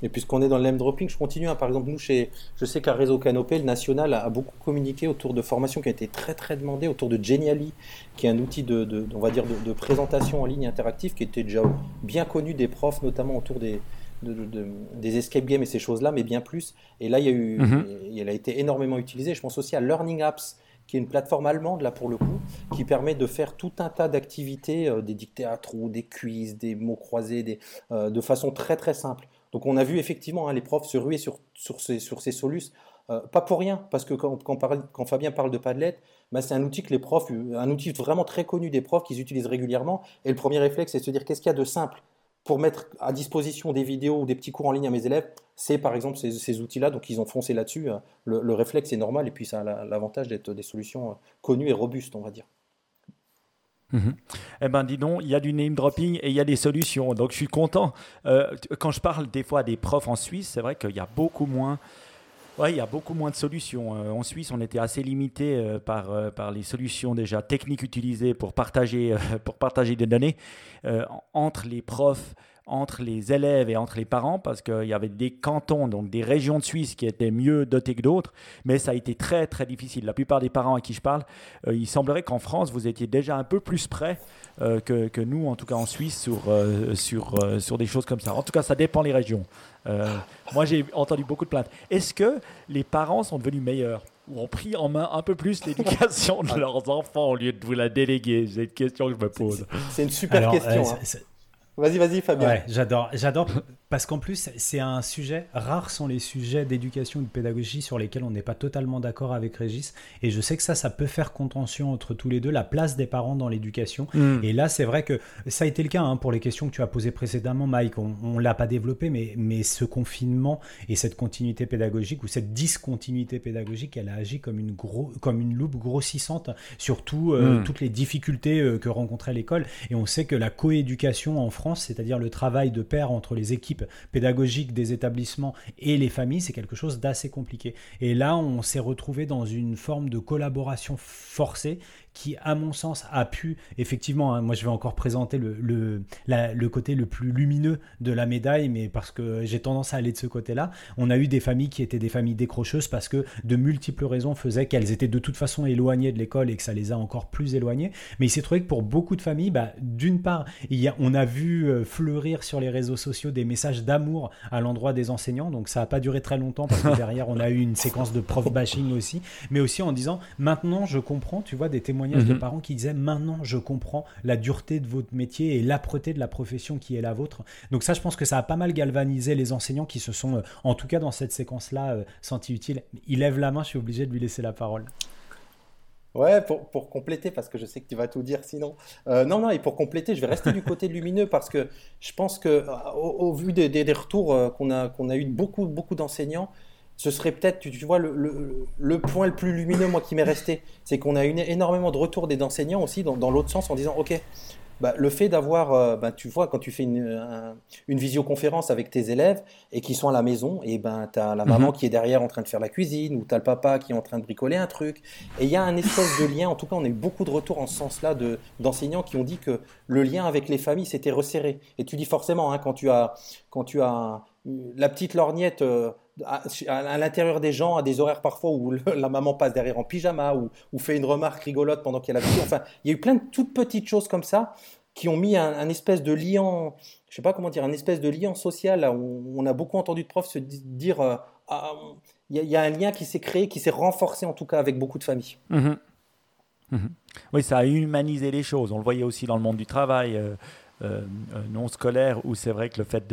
et puisqu'on est dans le name dropping, je continue. Hein. par exemple, nous, chez, je sais qu'à Réseau Canopé, le national a, beaucoup communiqué autour de formations qui ont été très très demandées, autour de Geniali, qui est un outil de, on va dire, de, présentation en ligne interactive qui était déjà bien connu des profs, notamment autour des, des escape games et ces choses-là, mais bien plus. Et là, il y a eu, mm elle a été énormément utilisée. Je pense aussi à Learning Apps, qui est une plateforme allemande, là pour le coup, qui permet de faire tout un tas d'activités, euh, des dictées à trous, des quiz, des mots croisés, des, euh, de façon très très simple. Donc on a vu effectivement hein, les profs se ruer sur, sur ces, sur ces solus, euh, pas pour rien, parce que quand, Fabien parle de Padlet, bah, c'est un outil que les profs, un outil vraiment très connu des profs qu'ils utilisent régulièrement. Et le premier réflexe, c'est de se dire qu'est-ce qu'il y a de simple pour mettre à disposition des vidéos ou des petits cours en ligne à mes élèves, c'est par exemple ces, outils-là. Donc ils ont foncé là-dessus. Le, réflexe est normal et puis ça a l'avantage d'être des solutions euh, connues et robustes, on va dire. Mhm. Eh ben, dis donc, il y a du name dropping et il y a des solutions. Donc, je suis content. Euh, quand je parle des fois des profs en Suisse, c'est vrai qu'il y a beaucoup moins oui, il y a beaucoup moins de solutions. Euh, en Suisse, on était assez limité euh, par, euh, par les solutions déjà techniques utilisées pour partager, pour partager des données entre les profs, entre les élèves et entre les parents, parce qu'il y avait des cantons, donc des régions de Suisse qui étaient mieux dotées que d'autres, mais ça a été très très difficile. La plupart des parents à qui je parle, il semblerait qu'en France, vous étiez déjà un peu plus près que, que, nous, en tout cas en Suisse, sur, sur, sur des choses comme ça. En tout cas, ça dépend des régions. Euh, moi, j'ai entendu beaucoup de plaintes. Est-ce que les parents sont devenus meilleurs ou ont pris en main un peu plus l'éducation de leurs enfants au lieu de vous la déléguer? C'est une question que je me pose. C'est une super question. Euh, hein. Vas-y, vas-y, Fabien. Ouais, j'adore, j'adore. Parce qu'en plus, c'est un sujet, rares sont les sujets d'éducation ou de pédagogie sur lesquels on n'est pas totalement d'accord avec Régis. Et je sais que ça, ça peut faire contention entre tous les deux, la place des parents dans l'éducation. Mm. Et là, c'est vrai que ça a été le cas hein, pour les questions que tu as posées précédemment, Mike. On ne l'a pas développé, mais, mais ce confinement et cette continuité pédagogique ou cette discontinuité pédagogique, elle a agi comme une, gros, comme une loupe grossissante sur euh, mm. toutes les difficultés euh, que rencontrait l'école. Et on sait que la coéducation en France, c'est-à-dire le travail de pair entre les équipes pédagogique des établissements et les familles, c'est quelque chose d'assez compliqué. Et là, on s'est retrouvé dans une forme de collaboration forcée qui, à mon sens, a pu, effectivement, hein, moi je vais encore présenter le, le, le, côté le plus lumineux de la médaille, mais parce que j'ai tendance à aller de ce côté-là, on a eu des familles qui étaient des familles décrocheuses parce que de multiples raisons faisaient qu'elles étaient de toute façon éloignées de l'école et que ça les a encore plus éloignées. Mais il s'est trouvé que pour beaucoup de familles, bah, d'une part, on a vu euh, fleurir sur les réseaux sociaux des messages d'amour à l'endroit des enseignants, donc ça n'a pas duré très longtemps parce que derrière on a eu une séquence de prof bashing aussi, mais aussi en disant maintenant je comprends, tu vois, des témoignages de mhm. parents qui disaient maintenant je comprends la dureté de votre métier et l'âpreté de la profession qui est la vôtre. Donc ça, je pense que ça a pas mal galvanisé les enseignants qui se sont, euh, en tout cas dans cette séquence-là, euh, sentis utiles. Il lève la main, je suis obligé de lui laisser la parole. Ouais, pour, pour, compléter, parce que je sais que tu vas tout dire sinon. Euh, non, non, et pour compléter, je vais rester du côté lumineux parce que je pense que, au, vu des, des, retours qu'on a, qu'on a eu de beaucoup, beaucoup d'enseignants, ce serait peut-être, tu, vois, le, point le plus lumineux, moi, qui m'est resté, c'est qu'on a eu énormément de retours des enseignants aussi dans, l'autre sens en disant, OK, bah, le fait d'avoir, euh, bah, tu vois, quand tu fais une, visioconférence avec tes élèves et qu'ils sont à la maison, et ben tu as la maman mhm. qui est derrière en train de faire la cuisine ou tu as le papa qui est en train de bricoler un truc. Et il y a un espèce de lien, en tout cas, on a eu beaucoup de retours en ce sens-là d'enseignants qui ont dit que le lien avec les familles s'était resserré. Et tu dis forcément, hein, quand tu as, quand tu as la petite lorgnette. Euh, à, l'intérieur des gens, à des horaires parfois où la maman passe derrière en pyjama ou, fait une remarque rigolote pendant qu'elle a vie. Enfin, il y a eu plein de toutes petites choses comme ça qui ont mis un, espèce de lien, je sais pas comment dire, un espèce de lien social. Où on a beaucoup entendu de profs se dire, euh, ah, il y, a un lien qui s'est créé, qui s'est renforcé en tout cas avec beaucoup de familles. Mmh mmh oui, ça a humanisé les choses. On le voyait aussi dans le monde du travail. Euh, euh, euh, non scolaire où c'est vrai que le fait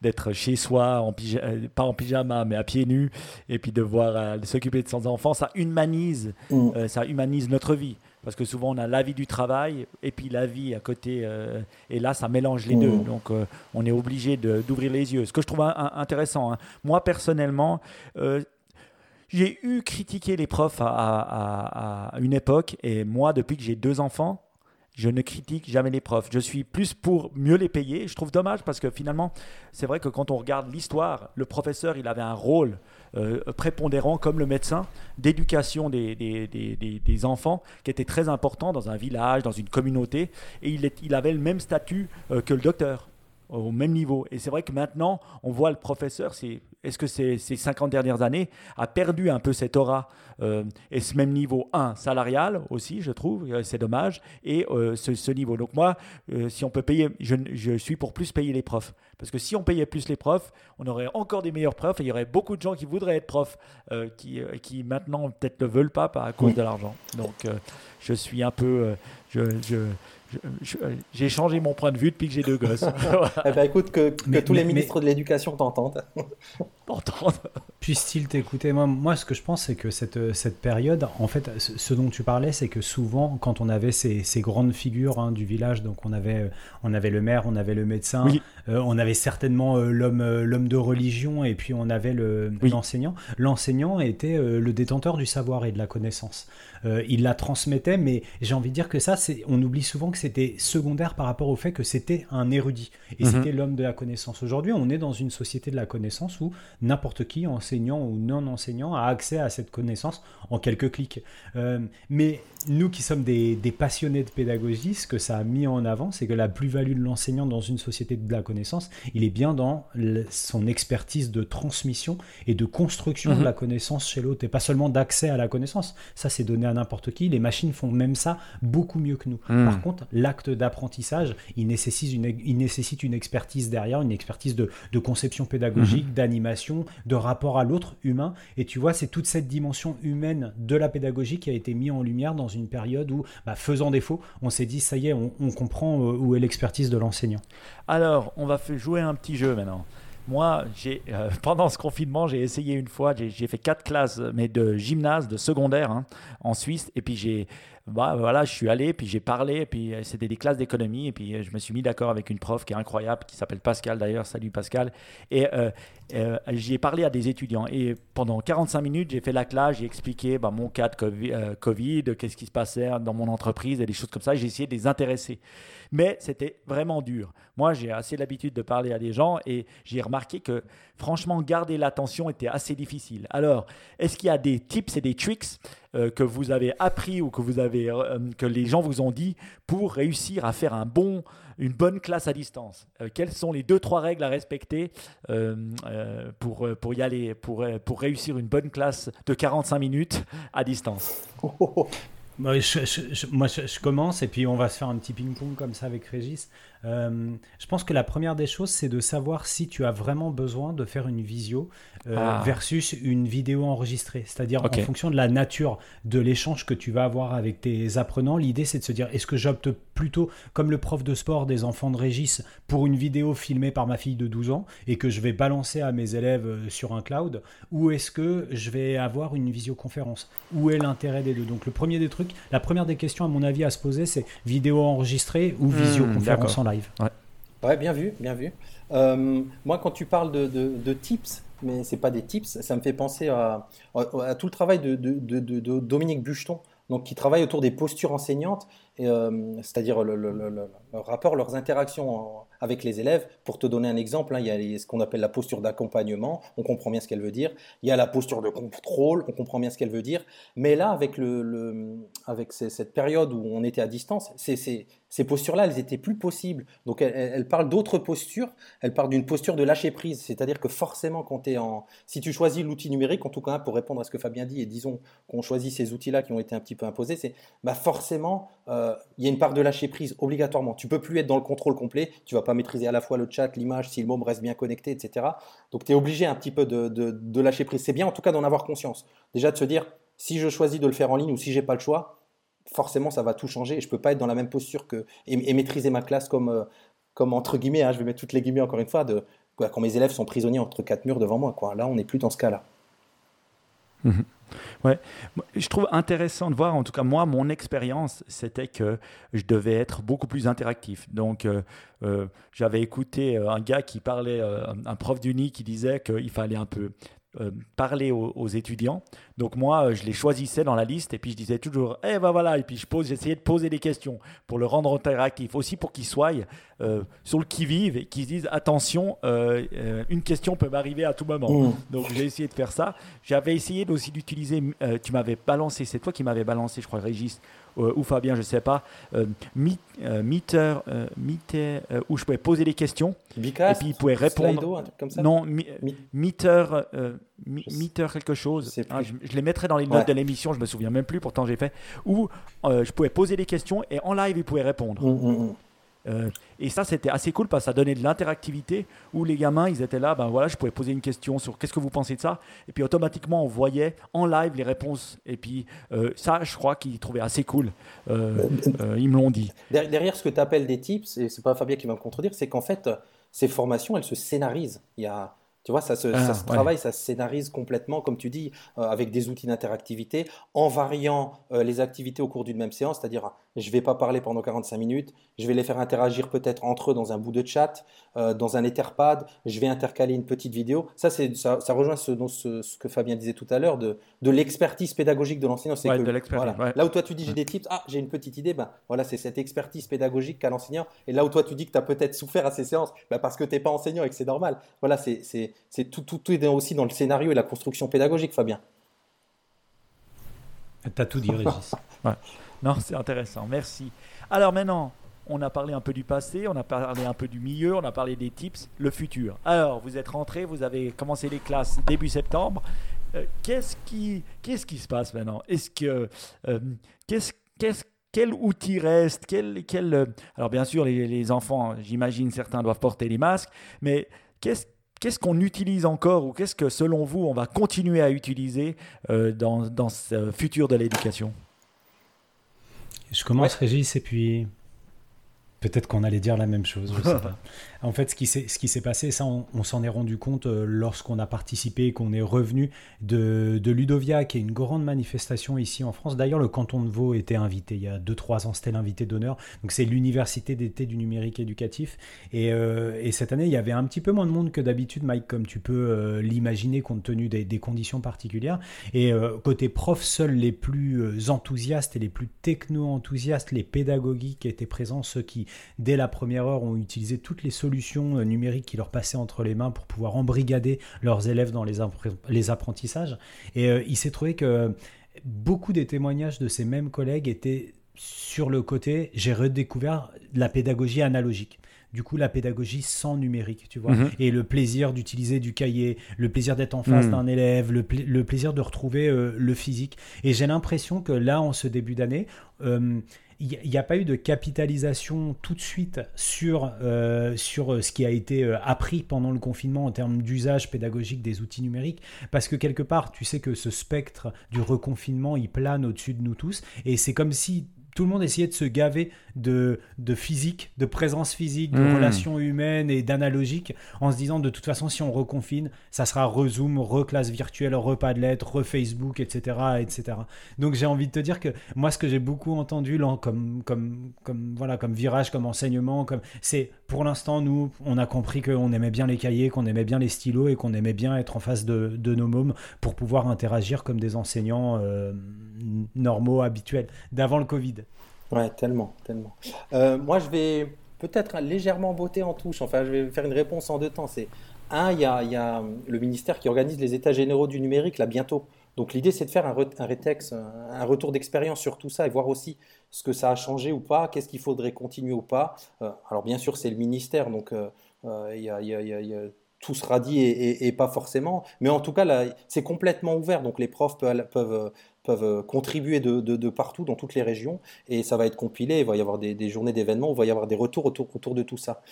d'être chez soi, en euh, pas en pyjama, mais à pieds nus, et puis de voir s'occuper de son enfant, ça humanise, mm. ça humanise notre vie. Parce que souvent, on a la vie du travail et puis la vie à côté. et là, ça mélange les deux. Mm. Donc, on est obligé d'ouvrir les yeux. Ce que je trouve intéressant, hein. moi personnellement, j'ai eu critiqué les profs à, une époque, et moi, depuis que j'ai deux enfants, je ne critique jamais les profs. Je suis plus pour mieux les payer. Je trouve dommage parce que finalement, c'est vrai que quand on regarde l'histoire, le professeur, il avait un rôle euh, prépondérant comme le médecin d'éducation des, des, enfants qui était très important dans un village, dans une communauté. Et il, il avait le même statut euh, que le docteur au même niveau. Et c'est vrai que maintenant, on voit le professeur, c'est est-ce que ces, ces 50 dernières années a perdu un peu cette aura euh, et ce même niveau 1 salarial aussi, je trouve, euh, c'est dommage, et euh, ce, niveau? Donc moi, si on peut payer, je, je, suis pour plus payer les profs. Parce que si on payait plus les profs, on aurait encore des meilleurs profs et il y aurait beaucoup de gens qui voudraient être profs, qui, qui maintenant peut-être ne veulent pas, à cause de l'argent. Donc je suis un peu... je, j'ai changé mon point de vue depuis que j'ai deux gosses. eh ben, écoute, que, tous les ministres de l'éducation t'entendent. Puisse-t-il t'écouter moi, moi, ce que je pense, c'est que cette, cette période, en fait, ce dont tu parlais, c'est que souvent, quand on avait ces, ces grandes figures hein, du village, donc on avait, on avait le maire, on avait le médecin, euh, on avait certainement euh, l'homme, euh, l'homme de religion, et puis on avait le, l'enseignant. L'enseignant était le détenteur du savoir et de la connaissance. il la transmettait, mais j'ai envie de dire que ça, c'est, on oublie souvent que c'était secondaire par rapport au fait que c'était un érudit et mhm. c'était l'homme de la connaissance. Aujourd'hui, on est dans une société de la connaissance où n'importe qui, enseignant ou non enseignant, a accès à cette connaissance en quelques clics. Euh, mais nous qui sommes des, passionnés de pédagogie, ce que ça a mis en avant, c'est que la plus-value de l'enseignant dans une société de la connaissance, il est bien dans son expertise de transmission et de construction de mhm. la connaissance chez l'autre, et pas seulement d'accès à la connaissance. Ça, c'est donné à n'importe qui. Les machines font même ça beaucoup mieux que nous. Mhm. Par contre, l'acte d'apprentissage, il nécessite, une, il nécessite une expertise derrière, une expertise de, conception pédagogique, mhm. d'animation, de rapport à l'autre humain. Et tu vois, c'est toute cette dimension humaine de la pédagogie qui a été mise en lumière dans une période où, bah, faisant défaut, on s'est dit, ça y est, on, comprend euh, où est l'expertise de l'enseignant. Alors, on va jouer un petit jeu maintenant. Moi, euh, pendant ce confinement, j'ai essayé une fois, j'ai, fait quatre classes, mais de gymnase, de secondaire hein, en Suisse, et puis j'ai, bah, voilà, je suis allé, puis j'ai parlé, puis euh, c'était des classes d'économie, et puis je me suis mis d'accord avec une prof qui est incroyable, qui s'appelle Pascal d'ailleurs, salut Pascal, et j'ai parlé à des étudiants. Et pendant 45 minutes, j'ai fait la classe, j'ai expliqué bah, mon cas de COVID, qu'est-ce qui se passait dans mon entreprise, et des choses comme ça, j'ai essayé de les intéresser. Mais c'était vraiment dur. Moi, j'ai assez l'habitude de parler à des gens, et j'ai remarqué que franchement, garder l'attention était assez difficile. Alors, est-ce qu'il y a des tips et des tricks euh, que vous avez appris ou que, vous avez, euh, que les gens vous ont dit pour réussir à faire un bon, une bonne classe à distance. Euh, Quelles sont les deux, trois règles à respecter pour, pour y aller, pour, pour réussir une bonne classe de 45 minutes à distance? Moi, je, moi, je, commence et puis on va se faire un petit ping-pong comme ça avec Régis. Euh, je pense que la première des choses, c'est de savoir si tu as vraiment besoin de faire une visio euh, ah. versus une vidéo enregistrée. C'est-à-dire en fonction de la nature de l'échange que tu vas avoir avec tes apprenants, l'idée c'est de se dire est-ce que j'opte plutôt comme le prof de sport des enfants de Régis pour une vidéo filmée par ma fille de 12 ans et que je vais balancer à mes élèves euh, sur un cloud ou est-ce que je vais avoir une visioconférence? Où est l'intérêt des deux? Donc le premier des trucs, la première des questions à mon avis à se poser c'est vidéo enregistrée ou hmm, visioconférence en live Ouais. bien vu, bien vu. Euh, moi, quand tu parles de, tips, mais c'est pas des tips, ça me fait penser à, tout le travail de, de, Dominique Bucheton, donc qui travaille autour des postures enseignantes, euh, c'est-à-dire le, rapport, leurs interactions avec les élèves. Pour te donner un exemple, hein, il y a ce qu'on appelle la posture d'accompagnement, on comprend bien ce qu'elle veut dire. Il y a la posture de contrôle, on comprend bien ce qu'elle veut dire. Mais là, avec, le, avec cette période où on était à distance, c'est ces postures-là, elles étaient plus possibles. Donc, elle, parle d'autres postures. Elle parle d'une posture de lâcher prise. C'est-à-dire que forcément, quand es en. Si tu choisis l'outil numérique, en tout cas, pour répondre à ce que Fabien dit, et disons qu'on choisit ces outils-là qui ont été un petit peu imposés, c'est bah forcément, euh, il y a une part de lâcher prise obligatoirement. Tu peux plus être dans le contrôle complet. Tu vas pas maîtriser à la fois le chat, l'image, si le môme reste bien connecté, etc. Donc, tu es obligé un petit peu de, de lâcher prise. C'est bien, en tout cas, d'en avoir conscience. Déjà, de se dire, si je choisis de le faire en ligne ou si j'ai pas le choix, forcément, ça va tout changer et je peux pas être dans la même posture que et, maîtriser ma classe comme, euh, comme entre guillemets, hein, je vais mettre toutes les guillemets encore une fois, de, quand mes élèves sont prisonniers entre quatre murs devant moi. Là, on n'est plus dans ce cas-là. Mhm. Je trouve intéressant de voir, en tout cas moi, mon expérience, c'était que je devais être beaucoup plus interactif. Donc, euh, euh, j'avais écouté un gars qui parlait, un prof d'uni qui disait qu'il fallait un peu euh, parler aux, étudiants. Donc moi, euh, je les choisissais dans la liste et puis je disais toujours, eh ben voilà, et puis je pose, j'essayais de poser des questions pour le rendre interactif, aussi pour qu'ils soient euh, sur le qui-vive et qu'ils se disent, attention, une question peut m'arriver à tout moment. Mmh. Donc j'ai essayé de faire ça. J'avais essayé aussi d'utiliser, tu m'avais balancé, c'est toi qui m'avais balancé, je crois, Régis, ou Fabien, je ne sais pas, euh, euh, Meter, où je pouvais poser des questions et puis il pouvait répondre. comme ça non, Meter, Meter quelque chose. Ah, je, les mettrai dans les notes de l'émission, je me souviens même plus, pourtant j'ai fait. Où je pouvais poser des questions et en live il pouvait répondre. Mmh, mmh, mmh. Euh, et ça, c'était assez cool parce que ça donnait de l'interactivité où les gamins, ils étaient là, ben voilà, je pouvais poser une question sur qu'est-ce que vous pensez de ça. Et puis automatiquement, on voyait en live les réponses. Et puis euh, ça, je crois qu'ils trouvaient assez cool. Euh, ils me l'ont dit. Derrière ce que tu appelles des tips, et c'est pas Fabien qui va me contredire, c'est qu'en fait, ces formations, elles se scénarisent. Il y a tu vois, ça se, ah, travaille, ça se scénarise complètement, comme tu dis, euh, avec des outils d'interactivité, en variant euh, les activités au cours d'une même séance, c'est-à-dire je ne vais pas parler pendant 45 minutes, je vais les faire interagir peut-être entre eux dans un bout de chat, euh, dans un Etherpad, je vais intercaler une petite vidéo. Ça, ça, rejoint ce, ce, que Fabien disait tout à l'heure de, de l'expertise pédagogique de l'enseignant. C'est que, Là où toi tu dis j'ai des tips, ah j'ai une petite idée, ben, voilà, c'est cette expertise pédagogique qu'a l'enseignant. Et là où toi tu dis que tu as peut-être souffert à ces séances, ben, parce que tu n'es pas enseignant et que c'est normal. Voilà, c'est c'est tout, tout, est aussi dans le scénario et la construction pédagogique, Fabien. Tu as tout dit, Régis. Non, c'est intéressant. Merci. Alors maintenant, on a parlé un peu du passé, on a parlé un peu du milieu, on a parlé des tips, le futur. Alors, vous êtes rentré, vous avez commencé les classes début septembre. Euh, qu'est-ce qui, qu'est-ce qui se passe maintenant? Est-ce que, euh, qu'est-ce, qu'est-ce quel outil reste? Quel, quel, euh, Alors bien sûr, les, les enfants, j'imagine certains doivent porter les masques, mais qu'est-ce Qu'est-ce qu'on utilise encore ou qu'est-ce que, selon vous, on va continuer à utiliser euh, dans, dans, ce futur de l'éducation? Je commence, Régis, et puis Peut-être qu'on allait dire la même chose. Je sais pas. En fait, ce qui s'est passé, ça, on, s'en est rendu compte euh, lorsqu'on a participé, qu'on est revenu de, Ludovia, qui est une grande manifestation ici en France. D'ailleurs, le canton de Vaud était invité il y a 2-3 ans, c'était l'invité d'honneur. Donc, c'est l'université d'été du numérique éducatif. Euh, et, cette année, il y avait un petit peu moins de monde que d'habitude, Mike, comme tu peux euh, l'imaginer, compte tenu des, des, conditions particulières. Et côté prof, seuls les plus enthousiastes et les plus techno-enthousiastes, les pédagogiques étaient présents, ceux qui dès la première heure, ont utilisé toutes les solutions euh, numériques qui leur passaient entre les mains pour pouvoir embrigader leurs élèves dans les, les apprentissages. Et euh, il s'est trouvé que beaucoup des témoignages de ces mêmes collègues étaient sur le côté, j'ai redécouvert la pédagogie analogique du coup la pédagogie sans numérique, tu vois. Mhm. Et le plaisir d'utiliser du cahier, le plaisir d'être en face mhm. d'un élève, le, plaisir de retrouver euh, le physique. Et j'ai l'impression que là, en ce début d'année, il n'y a pas eu de capitalisation tout de suite sur, euh, sur euh, ce qui a été euh, appris pendant le confinement en termes d'usage pédagogique des outils numériques, parce que quelque part, tu sais que ce spectre du reconfinement, il plane au-dessus de nous tous, et c'est comme si tout le monde essayait de se gaver de, de physique, de présence physique, de hmm. relations humaines et d'analogique, en se disant de toute façon, si on reconfine, ça sera re-Zoom, re-classe virtuelle, re-Padlet, re-Facebook, etc., etc. Donc j'ai envie de te dire que moi, ce que j'ai beaucoup entendu là, comme, comme, comme, voilà, comme virage, comme enseignement, comme, c'est pour l'instant, nous, on a compris qu'on aimait bien les cahiers, qu'on aimait bien les stylos et qu'on aimait bien être en face de, de, nos mômes pour pouvoir interagir comme des enseignants euh, normaux, habituels, d'avant le Covid. Ouais, tellement, tellement. Euh, moi, je vais peut-être légèrement botter en touche. Enfin, je vais faire une réponse en deux temps. C'est un, il y a, y a, le ministère qui organise les états généraux du numérique là bientôt. Donc l'idée, c'est de faire un, un rétex, un retour d'expérience sur tout ça et voir aussi ce que ça a changé ou pas, qu'est-ce qu'il faudrait continuer ou pas. Euh, alors bien sûr, c'est le ministère, donc il tout sera dit et, pas forcément. Mais en tout cas, c'est complètement ouvert. Donc les profs peuvent, peuvent euh, contribuer de, partout, dans toutes les régions, et ça va être compilé, il va y avoir des, journées d'événements, il va y avoir des retours autour, de tout ça.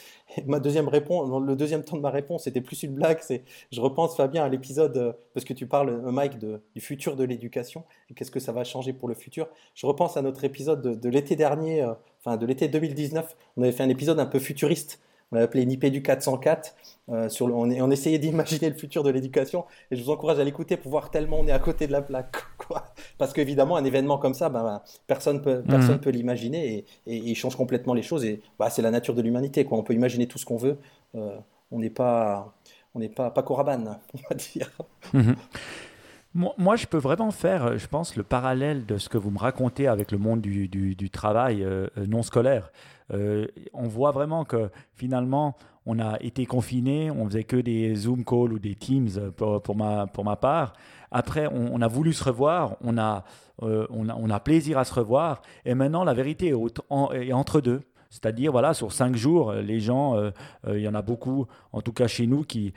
ma deuxième réponse, le deuxième temps de ma réponse, c'était plus une blague, c'est, je repense Fabien à l'épisode, euh, parce que tu parles, euh, Mike, du futur de l'éducation, et qu'est-ce que ça va changer pour le futur. Je repense à notre épisode de, l'été dernier, enfin de l'été 2019, on avait fait un épisode un peu futuriste, on l'a appelé Nipédu 404. Euh, sur on, on, essayait d'imaginer le futur de l'éducation. Et je vous encourage à l'écouter pour voir tellement on est à côté de la plaque. Quoi. Parce qu'évidemment, un événement comme ça, ben, personne ne peut, personne mhm. peut l'imaginer et, et, il change complètement les choses. Et bah, c'est la nature de l'humanité. On peut imaginer tout ce qu'on veut. Euh, on n'est pas on n'est pas pas Coraban, on va dire. Mhm. Moi, je peux vraiment faire, je pense, le parallèle de ce que vous me racontez avec le monde du, du, travail euh, non scolaire. Euh, on voit vraiment que finalement, on a été confiné, on faisait que des Zoom calls ou des Teams pour, pour, ma, pour ma part. Après, on, a voulu se revoir, on a, euh, on a, on, a, plaisir à se revoir. Et maintenant, la vérité est entre deux. C'est-à-dire, voilà, sur cinq jours, euh, les gens, euh, il y en a beaucoup, en tout cas chez nous, qui,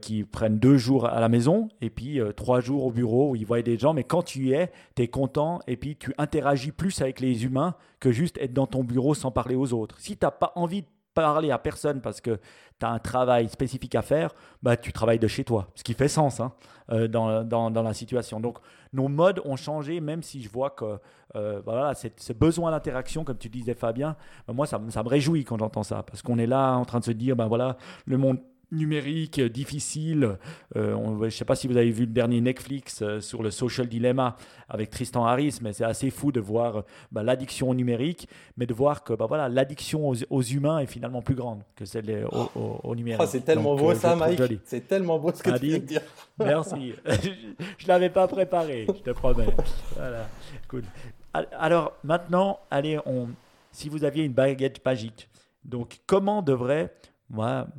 qui prennent deux jours à la maison et puis trois jours au bureau où ils voient des gens. Mais quand tu y es, tu es content et puis tu interagis plus avec les humains que juste être dans ton bureau sans parler aux autres. Si tu n'as pas envie de parler à personne parce que tu as un travail spécifique à faire, bah, tu travailles de chez toi, ce qui fait sens hein, euh, dans, la situation. Donc, nos modes ont changé, même si je vois que euh, voilà, ce besoin d'interaction, comme tu disais Fabien, bah, moi, ça, ça, me réjouit quand j'entends ça, parce qu'on est là en train de se dire, ben voilà, le monde numérique difficile. Euh, je ne sais pas si vous avez vu le dernier Netflix euh, sur le social dilemma avec Tristan Harris, mais c'est assez fou de voir euh, bah, l'addiction au numérique, mais de voir que bah, voilà, l'addiction aux, humains est finalement plus grande que celle au, numérique. Oh, c'est tellement beau ça, Mike. C'est tellement beau ce que tu viens de dire. Merci. je ne l'avais pas préparé, je te promets. Voilà. Alors maintenant, allez, on, si vous aviez une baguette magique, donc comment devrait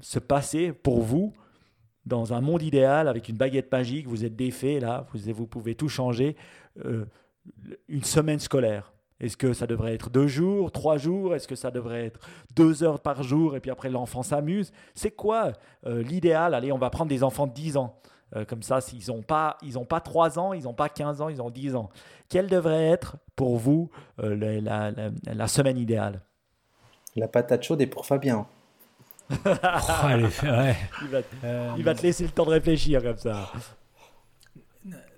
se passer pour vous dans un monde idéal avec une baguette magique, vous êtes défait là, vous, vous pouvez tout changer, euh, une semaine scolaire. Est-ce que ça devrait être deux jours, trois jours? Est-ce que ça devrait être deux heures par jour? Et puis après l'enfant s'amuse C'est quoi euh, l'idéal? Allez, on va prendre des enfants de 10 ans. Euh, comme ça, s'ils n'ont pas, ils pas 3 ans, ils n'ont pas 15 ans, ils ont 10 ans. Quelle devrait être pour vous la, semaine idéale? La patate chaude est pour Fabien. Oh, il, va, te laisser le temps de réfléchir comme ça.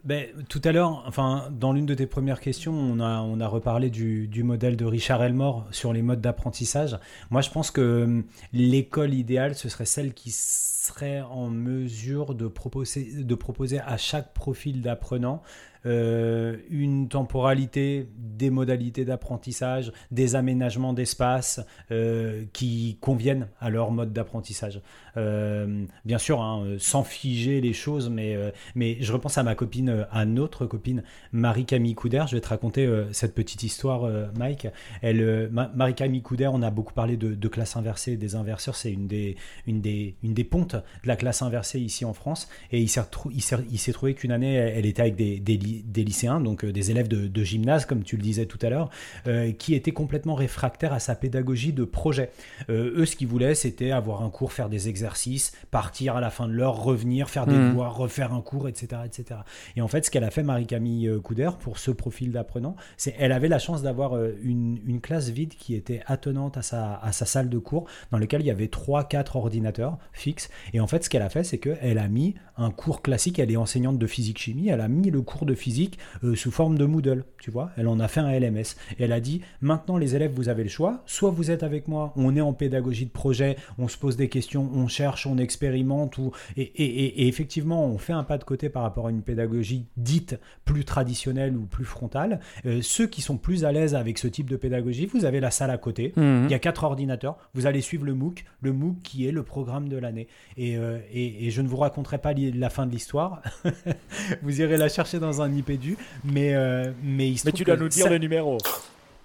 Ben, tout à l'heure, enfin, dans l'une de tes premières questions, on a, on a reparlé du, du modèle de Richard Elmore sur les modes d'apprentissage. Moi, je pense que hum, l'école idéale, ce serait celle qui serait en mesure de proposer, de proposer à chaque profil d'apprenant euh, une temporalité, des modalités d'apprentissage, des aménagements d'espace euh, qui conviennent à leur mode d'apprentissage. Euh, bien sûr, hein, sans figer les choses, mais, mais je repense à ma copine, à notre copine Marie-Camille Couder. Je vais te raconter cette petite histoire, Mike. Elle, Marie-Camille Couder, on a beaucoup parlé de, de classe inversée, des inverseurs, c'est une des, une, des, une des pontes de la classe inversée ici en France. Et il s'est trouvé qu'une année, elle était avec des, des, des lycéens, donc euh, des élèves de, gymnase, comme tu le disais tout à l'heure, euh, qui étaient complètement réfractaires à sa pédagogie de projet. Euh, eux, ce qu'ils voulaient, c'était avoir un cours, faire des exercices, partir à la fin de l'heure, revenir, faire des mmh. devoirs, refaire un cours, etc., etc. Et en fait, ce qu'elle a fait, Marie-Camille Couder, pour ce profil d'apprenant, c'est elle avait la chance d'avoir une, une, classe vide qui était attenante à sa, à sa salle de cours, dans lequel il y avait 3-4 ordinateurs fixes. Et en fait, ce qu'elle a fait, c'est qu'elle a mis un cours classique, elle est enseignante de physique-chimie, elle a mis le cours de physique euh, sous forme de Moodle, tu vois. Elle en a fait un LMS. Et elle a dit, maintenant les élèves, vous avez le choix, soit vous êtes avec moi, on est en pédagogie de projet, on se pose des questions, on cherche, on expérimente, ou... et, effectivement, on fait un pas de côté par rapport à une pédagogie dite plus traditionnelle ou plus frontale. Euh, ceux qui sont plus à l'aise avec ce type de pédagogie, vous avez la salle à côté, mmh. il y a quatre ordinateurs, vous allez suivre le MOOC, le MOOC qui est le programme de l'année. Et, euh, et, je ne vous raconterai pas la fin de l'histoire, vous irez la chercher dans un IPDU, mais, euh, mais il Mais tu dois nous dire le numéro.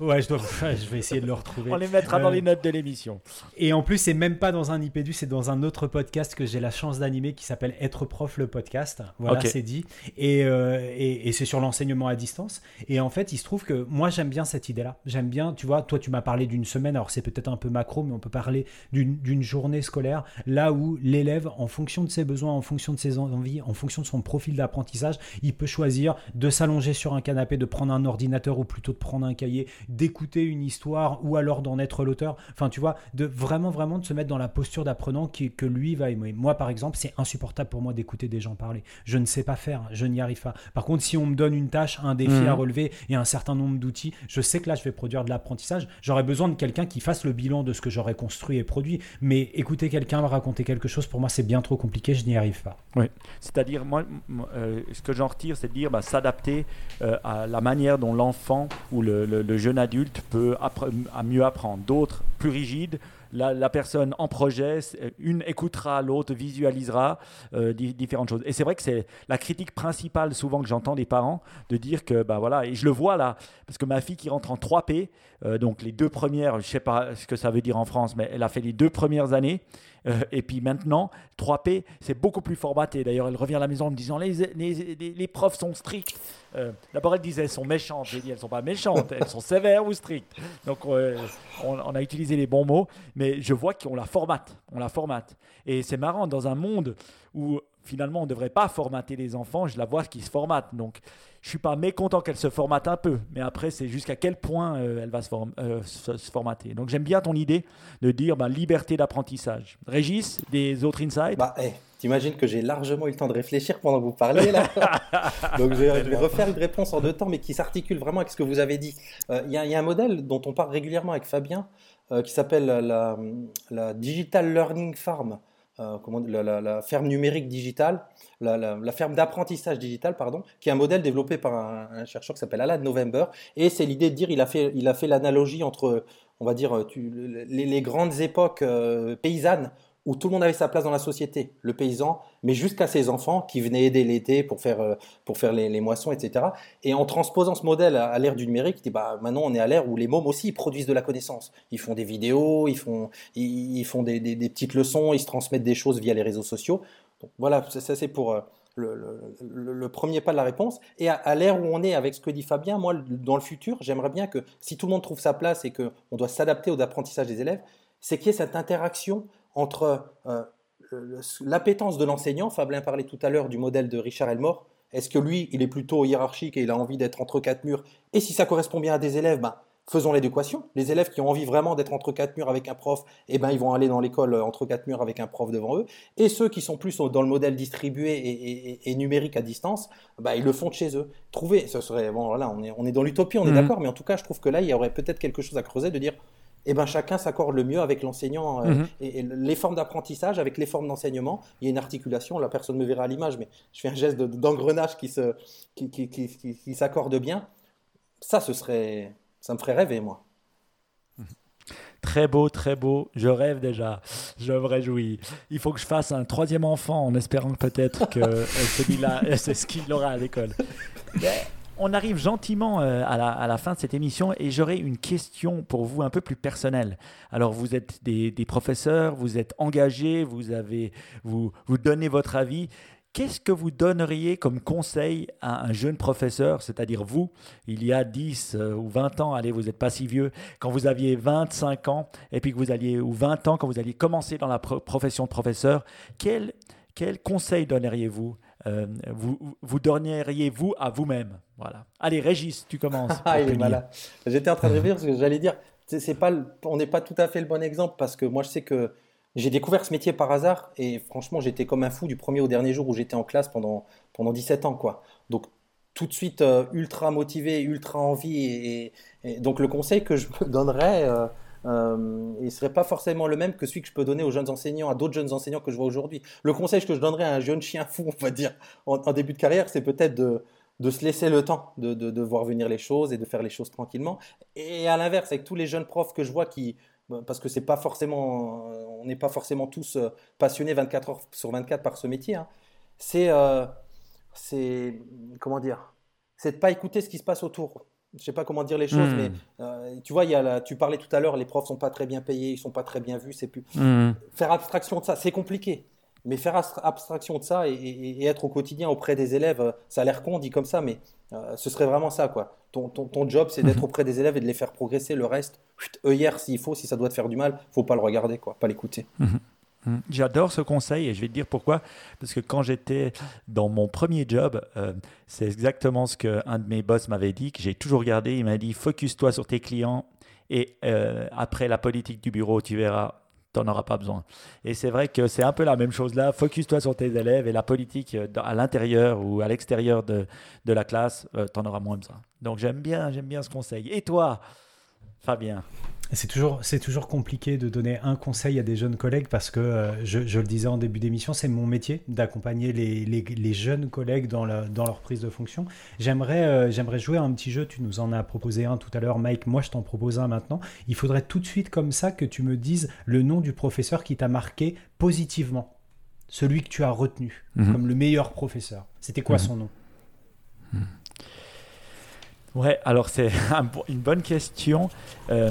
Ouais, je, dois, je vais essayer de le retrouver. On les mettra dans les euh, notes de l'émission. Et en plus, c'est même pas dans un IPDU, c'est dans un autre podcast que j'ai la chance d'animer qui s'appelle Être prof le podcast. Voilà, c'est dit. Euh, et, et, c'est sur l'enseignement à distance. Et en fait, il se trouve que moi, j'aime bien cette idée-là. J'aime bien, tu vois, toi, tu m'as parlé d'une semaine, alors c'est peut-être un peu macro, mais on peut parler d'une journée scolaire, là où l'élève, en fonction de ses besoins, en fonction de ses envies, en fonction de son profil d'apprentissage, il peut choisir de s'allonger sur un canapé, de prendre un ordinateur ou plutôt de prendre un cahier d'écouter une histoire ou alors d'en être l'auteur. Enfin, tu vois, de vraiment, vraiment de se mettre dans la posture d'apprenant qui, que lui va aimer. Moi, par exemple, c'est insupportable pour moi d'écouter des gens parler. Je ne sais pas faire, je n'y arrive pas. Par contre, si on me donne une tâche, un défi à mhm. relever et un certain nombre d'outils, je sais que là, je vais produire de l'apprentissage. J'aurais besoin de quelqu'un qui fasse le bilan de ce que j'aurais construit et produit. Mais écouter quelqu'un raconter quelque chose, pour moi, c'est bien trop compliqué, je n'y arrive pas. Oui, c'est-à-dire, moi, euh, ce que j'en retire, c'est de dire bah, s'adapter euh, à la manière dont l'enfant ou le, le, le, jeune adulte peut à mieux apprendre. D'autres, plus rigides, la, personne en projet, une écoutera, l'autre visualisera euh, différentes choses. Et c'est vrai que c'est la critique principale souvent que j'entends des parents de dire que, bah voilà, et je le vois là, parce que ma fille qui rentre en 3P, euh, donc les deux premières, je ne sais pas ce que ça veut dire en France, mais elle a fait les deux premières années. Euh, et puis maintenant, 3P, c'est beaucoup plus formaté. D'ailleurs, elle revient à la maison en me disant les, les, les, profs sont stricts. Euh, d'abord, elle disait elles sont méchantes. J'ai dit elles sont pas méchantes, elles sont sévères ou strictes. Donc, on, on, a utilisé les bons mots, mais je vois qu'on la formate. On la formate. Et c'est marrant, dans un monde où finalement on ne devrait pas formater les enfants, je la vois qui se formate. Donc, je suis pas mécontent qu'elle se formate un peu, mais après, c'est jusqu'à quel point euh, elle va euh, se, se, formater. Donc, j'aime bien ton idée de dire ben, liberté d'apprentissage. Régis, des autres insights? Bah, hey, T'imagines que j'ai largement eu le temps de réfléchir pendant que vous parlez là. Donc, je vais, refaire une réponse en deux temps, mais qui s'articule vraiment avec ce que vous avez dit. Euh, il y, a un modèle dont on parle régulièrement avec Fabien qui s'appelle la, la, Digital Learning Farm. Comment, la, ferme numérique digitale la, ferme d'apprentissage digital, pardon, qui est un modèle développé par un, chercheur qui s'appelle Alan November. Et c'est l'idée de dire, il a fait, il a fait l'analogie entre, on va dire, les, grandes époques euh, paysannes où tout le monde avait sa place dans la société, le paysan, mais jusqu'à ses enfants qui venaient aider l'été pour faire, euh, pour faire les, moissons, etc. Et en transposant ce modèle à, l'ère du numérique, dit, bah, maintenant on est à l'ère où les mômes aussi produisent de la connaissance. Ils font des vidéos, ils font, ils, font des, petites leçons, ils se transmettent des choses via les réseaux sociaux voilà, ça, c'est pour euh, le, premier pas de la réponse. Et à, l'ère où on est avec ce que dit Fabien, moi, dans le futur, j'aimerais bien que si tout le monde trouve sa place et qu'on doit s'adapter au apprentissage des élèves, c'est qu'il y ait cette interaction entre euh, l'appétence de l'enseignant. Fabien parlait tout à l'heure du modèle de Richard Elmore. Est-ce que lui, il est plutôt hiérarchique et il a envie d'être entre quatre murs? Et si ça correspond bien à des élèves, ben, faisons l'éducation. Les élèves qui ont envie vraiment d'être entre quatre murs avec un prof, eh ben, ils vont aller dans l'école euh, entre quatre murs avec un prof devant eux. Et ceux qui sont plus dans le modèle distribué et, numérique à distance, ben, ils le font de chez eux. Trouver, ce serait, bon, là, on est, on est dans l'utopie, on est mhm. d'accord, mais en tout cas, je trouve que là, il y aurait peut-être quelque chose à creuser de dire, eh ben, chacun s'accorde le mieux avec l'enseignant euh, mhm. et, les formes d'apprentissage avec les formes d'enseignement. Il y a une articulation, la personne me verra à l'image, mais je fais un geste d'engrenage qui s'accorde qui, qui, qui, bien. Ça, ce serait, ça me ferait rêver, moi. Très beau, très beau. Je rêve déjà. Je me réjouis. Il faut que je fasse un troisième enfant en espérant peut-être que euh, celui-là, c'est ce qu'il aura à l'école. On arrive gentiment euh, à la, fin de cette émission et j'aurais une question pour vous un peu plus personnelle. Alors, vous êtes des, professeurs, vous êtes engagés, vous, avez, vous donnez votre avis. Qu'est-ce que vous donneriez comme conseil à un jeune professeur, c'est-à-dire vous, il y a 10 euh, ou 20 ans, allez, vous n'êtes pas si vieux, quand vous aviez 25 ans, et puis que vous alliez, ou 20 ans, quand vous alliez commencer dans la profession de professeur, quel, quel conseil donneriez-vous euh, vous, vous donneriez-vous à vous-même Voilà. Allez, Régis, tu commences. Ah, J'étais en train de rêver parce que j'allais dire, c'est pas, on n'est pas tout à fait le bon exemple parce que moi je sais que j'ai découvert ce métier par hasard et franchement, j'étais comme un fou du premier au dernier jour où j'étais en classe pendant, pendant 17 ans. Quoi. Donc, tout de suite, euh, ultra motivé, ultra envie. Et, donc, le conseil que je me donnerais, euh, euh, il ne serait pas forcément le même que celui que je peux donner aux jeunes enseignants, à d'autres jeunes enseignants que je vois aujourd'hui. Le conseil que je donnerais à un jeune chien fou, on va dire, en, début de carrière, c'est peut-être de, de se laisser le temps de, de, voir venir les choses et de faire les choses tranquillement. Et à l'inverse, avec tous les jeunes profs que je vois qui, parce que c'est pas forcément, on n'est pas forcément tous euh, passionnés 24 heures sur 24 par ce métier. Hein. C'est, euh, c'est, comment dire, c'est de pas écouter ce qui se passe autour. Je sais pas comment dire les choses, hmm. mais euh, tu vois, il y a tu parlais tout à l'heure, les profs sont pas très bien payés, ils sont pas très bien vus, c'est plus. Hmm. Faire abstraction de ça, c'est compliqué. Mais faire abstraction de ça et, être au quotidien auprès des élèves, ça a l'air con dit comme ça, mais ce serait vraiment ça, quoi. Ton, ton, ton job, c'est d'être auprès des élèves et de les faire progresser. Le reste, hier s'il faut, si ça doit te faire du mal, faut pas le regarder, quoi, pas l'écouter. Mhm. Mhm. J'adore ce conseil et je vais te dire pourquoi. Parce que quand j'étais dans mon premier job, euh, c'est exactement ce qu'un de mes boss m'avait dit, que j'ai toujours gardé. Il m'a dit focus-toi sur tes clients et euh, après la politique du bureau, tu verras, tu n'en auras pas besoin. Et c'est vrai que c'est un peu la même chose là. Focus-toi sur tes élèves et la politique euh, à l'intérieur ou à l'extérieur de, de, la classe, tu en auras moins besoin. Donc j'aime bien, j'aime bien ce conseil. Et toi Fabien? C'est toujours, c'est toujours compliqué de donner un conseil à des jeunes collègues parce que, euh, je, je, le disais en début d'émission, c'est mon métier d'accompagner les, les, les, jeunes collègues dans, la, dans, leur prise de fonction. J'aimerais, euh, j'aimerais jouer un petit jeu, tu nous en as proposé un tout à l'heure, Mike, moi je t'en propose un maintenant. Il faudrait tout de suite comme ça que tu me dises le nom du professeur qui t'a marqué positivement, celui que tu as retenu mmh. comme le meilleur professeur. C'était quoi mmh. son nom? Mmh. Ouais, alors c'est une bonne question. Euh,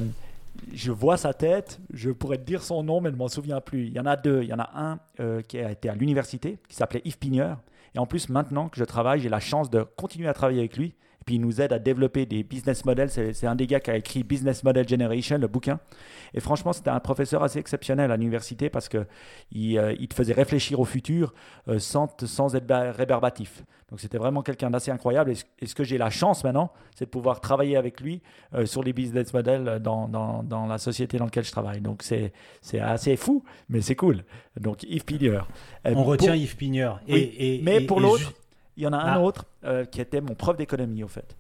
je vois sa tête, je pourrais dire son nom, mais je ne m'en souviens plus. Il y en a deux. Il y en a un euh, qui a été à l'université, qui s'appelait Yves Pigneur. Et en plus, maintenant que je travaille, j'ai la chance de continuer à travailler avec lui. Puis, il nous aide à développer des business models. C'est un des gars qui a écrit Business Model Generation, le bouquin. Et franchement, c'était un professeur assez exceptionnel à l'université parce qu'il euh, il te faisait réfléchir au futur euh, sans, sans être rébarbatif. Donc c'était vraiment quelqu'un d'assez incroyable. Et ce, que j'ai la chance maintenant, c'est de pouvoir travailler avec lui euh, sur les business models dans, dans, dans, la société dans laquelle je travaille. Donc c'est assez fou, mais c'est cool. Donc Yves Pigneur. On retient Yves Pigneur. Et, mais pour l'autre, il y en a un ah. autre qui était mon prof d'économie, au fait.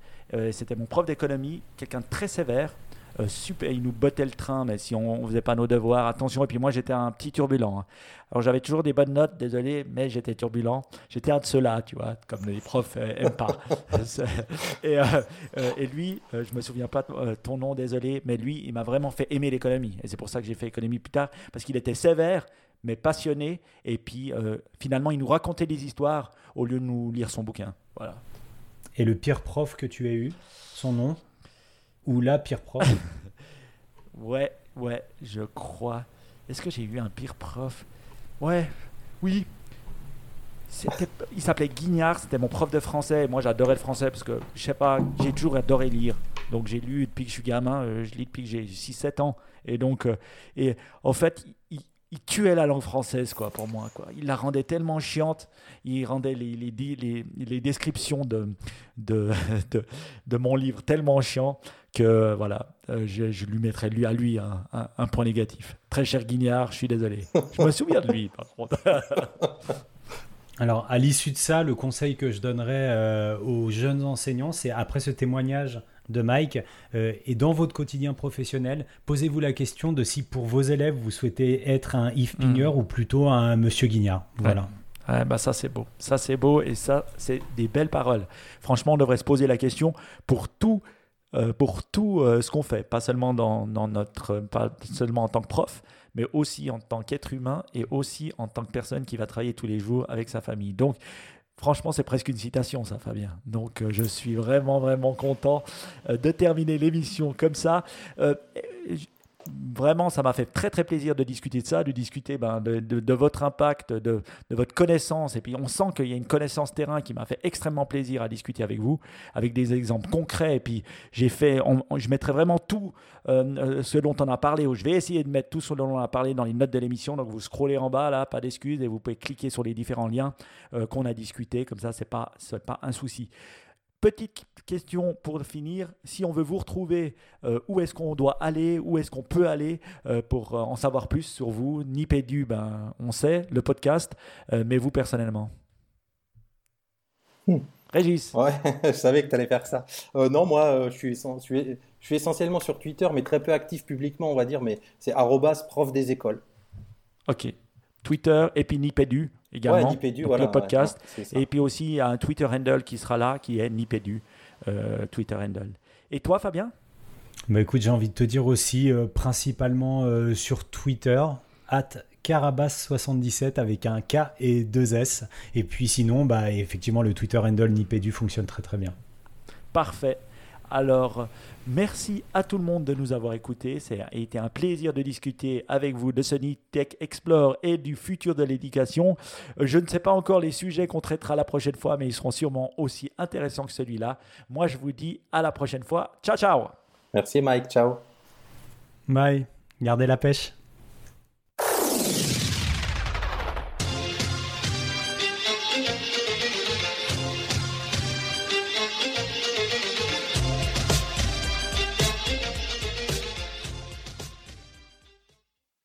C'était mon prof d'économie, quelqu'un de très sévère, euh, super, il nous bottait le train, mais si on ne faisait pas nos devoirs, attention. Et puis moi, j'étais un petit turbulent. Hein. Alors j'avais toujours des bonnes notes, désolé, mais j'étais turbulent. J'étais un de ceux-là, tu vois, comme les profs n'aiment pas. et, euh, euh, et, lui, je me souviens pas de ton nom, désolé, mais lui, il m'a vraiment fait aimer l'économie. Et c'est pour ça que j'ai fait économie plus tard, parce qu'il était sévère, mais passionné. Et puis finalement, il nous racontait des histoires au lieu de nous lire son bouquin. Voilà. Et le pire prof que tu as eu, son nom ou la pire prof Ouais, ouais, je crois. Est-ce que j'ai eu un pire prof? Ouais, oui. Il s'appelait Guignard, c'était mon prof de français. Et moi, j'adorais le français parce que, je sais pas, j'ai toujours adoré lire. Donc, j'ai lu depuis que je suis gamin, euh, je lis depuis que j'ai 6-7 ans. Et donc, euh, et en fait, il, il tuait la langue française quoi pour moi quoi. Il la rendait tellement chiante, il rendait les, les, descriptions de mon livre tellement chiant que voilà, euh, je, lui mettrais lui à lui un, un, point négatif. Très cher Guignard, je suis désolé. Je me souviens de lui par contre. Alors à l'issue de ça, le conseil que je donnerais euh, aux jeunes enseignants, c'est après ce témoignage de Mike. Euh, et dans votre quotidien professionnel, posez-vous la question de si pour vos élèves, vous souhaitez être un Yves mm. Pigneur ou plutôt un Monsieur Guignard. Voilà. bah ça c'est beau, ça c'est beau et ça c'est des belles paroles. Franchement, on devrait se poser la question pour tout, euh, pour tout euh, ce qu'on fait, pas seulement dans, dans, notre, pas seulement en tant que prof, mais aussi en tant qu'être humain et aussi en tant que personne qui va travailler tous les jours avec sa famille. Donc Franchement, c'est presque une citation, ça, Fabien. Donc, euh, je suis vraiment, vraiment content euh, de terminer l'émission comme ça. Euh, vraiment, ça m'a fait très très plaisir de discuter de ça, de discuter ben, de, votre impact, de, votre connaissance. Et puis on sent qu'il y a une connaissance terrain qui m'a fait extrêmement plaisir à discuter avec vous, avec des exemples concrets. Et puis j'ai fait, je mettrai vraiment tout euh, euh, ce dont on a parlé, ou je vais essayer de mettre tout ce dont on a parlé dans les notes de l'émission. Donc vous scrollez en bas là, pas d'excuses, et vous pouvez cliquer sur les différents liens euh, qu'on a discutés. Comme ça, c'est pas, pas un souci. Petite question pour finir, si on veut vous retrouver, euh, où est-ce qu'on doit aller, où est-ce qu'on peut aller euh, pour euh, en savoir plus sur vous Nipédu, ben, on sait, le podcast, mais vous personnellement hmm. Régis Ouais, je savais que tu allais faire ça. non, moi, je suis, je, suis, je, suis, essentiellement sur Twitter, mais très peu actif publiquement, on va dire, mais c'est prof des écoles. Ok. Twitter et puis Nipédu également, le podcast. et puis aussi, il y a un Twitter handle qui sera là, qui est Nipédu, euh, Twitter handle. Et toi, Fabien? Bah écoute, j'ai envie de te dire aussi, euh, principalement euh, sur Twitter, at Carabas77 avec un K et deux S. Et puis sinon, bah, effectivement, le Twitter handle Nipédu fonctionne très très bien. Parfait. Alors, merci à tout le monde de nous avoir écoutés. Ça a été un plaisir de discuter avec vous de Sony Tech Explore et du futur de l'éducation. Je ne sais pas encore les sujets qu'on traitera la prochaine fois, mais ils seront sûrement aussi intéressants que celui-là. Moi, je vous dis à la prochaine fois. Ciao, ciao. Merci, Mike. Ciao. Bye. Gardez la pêche.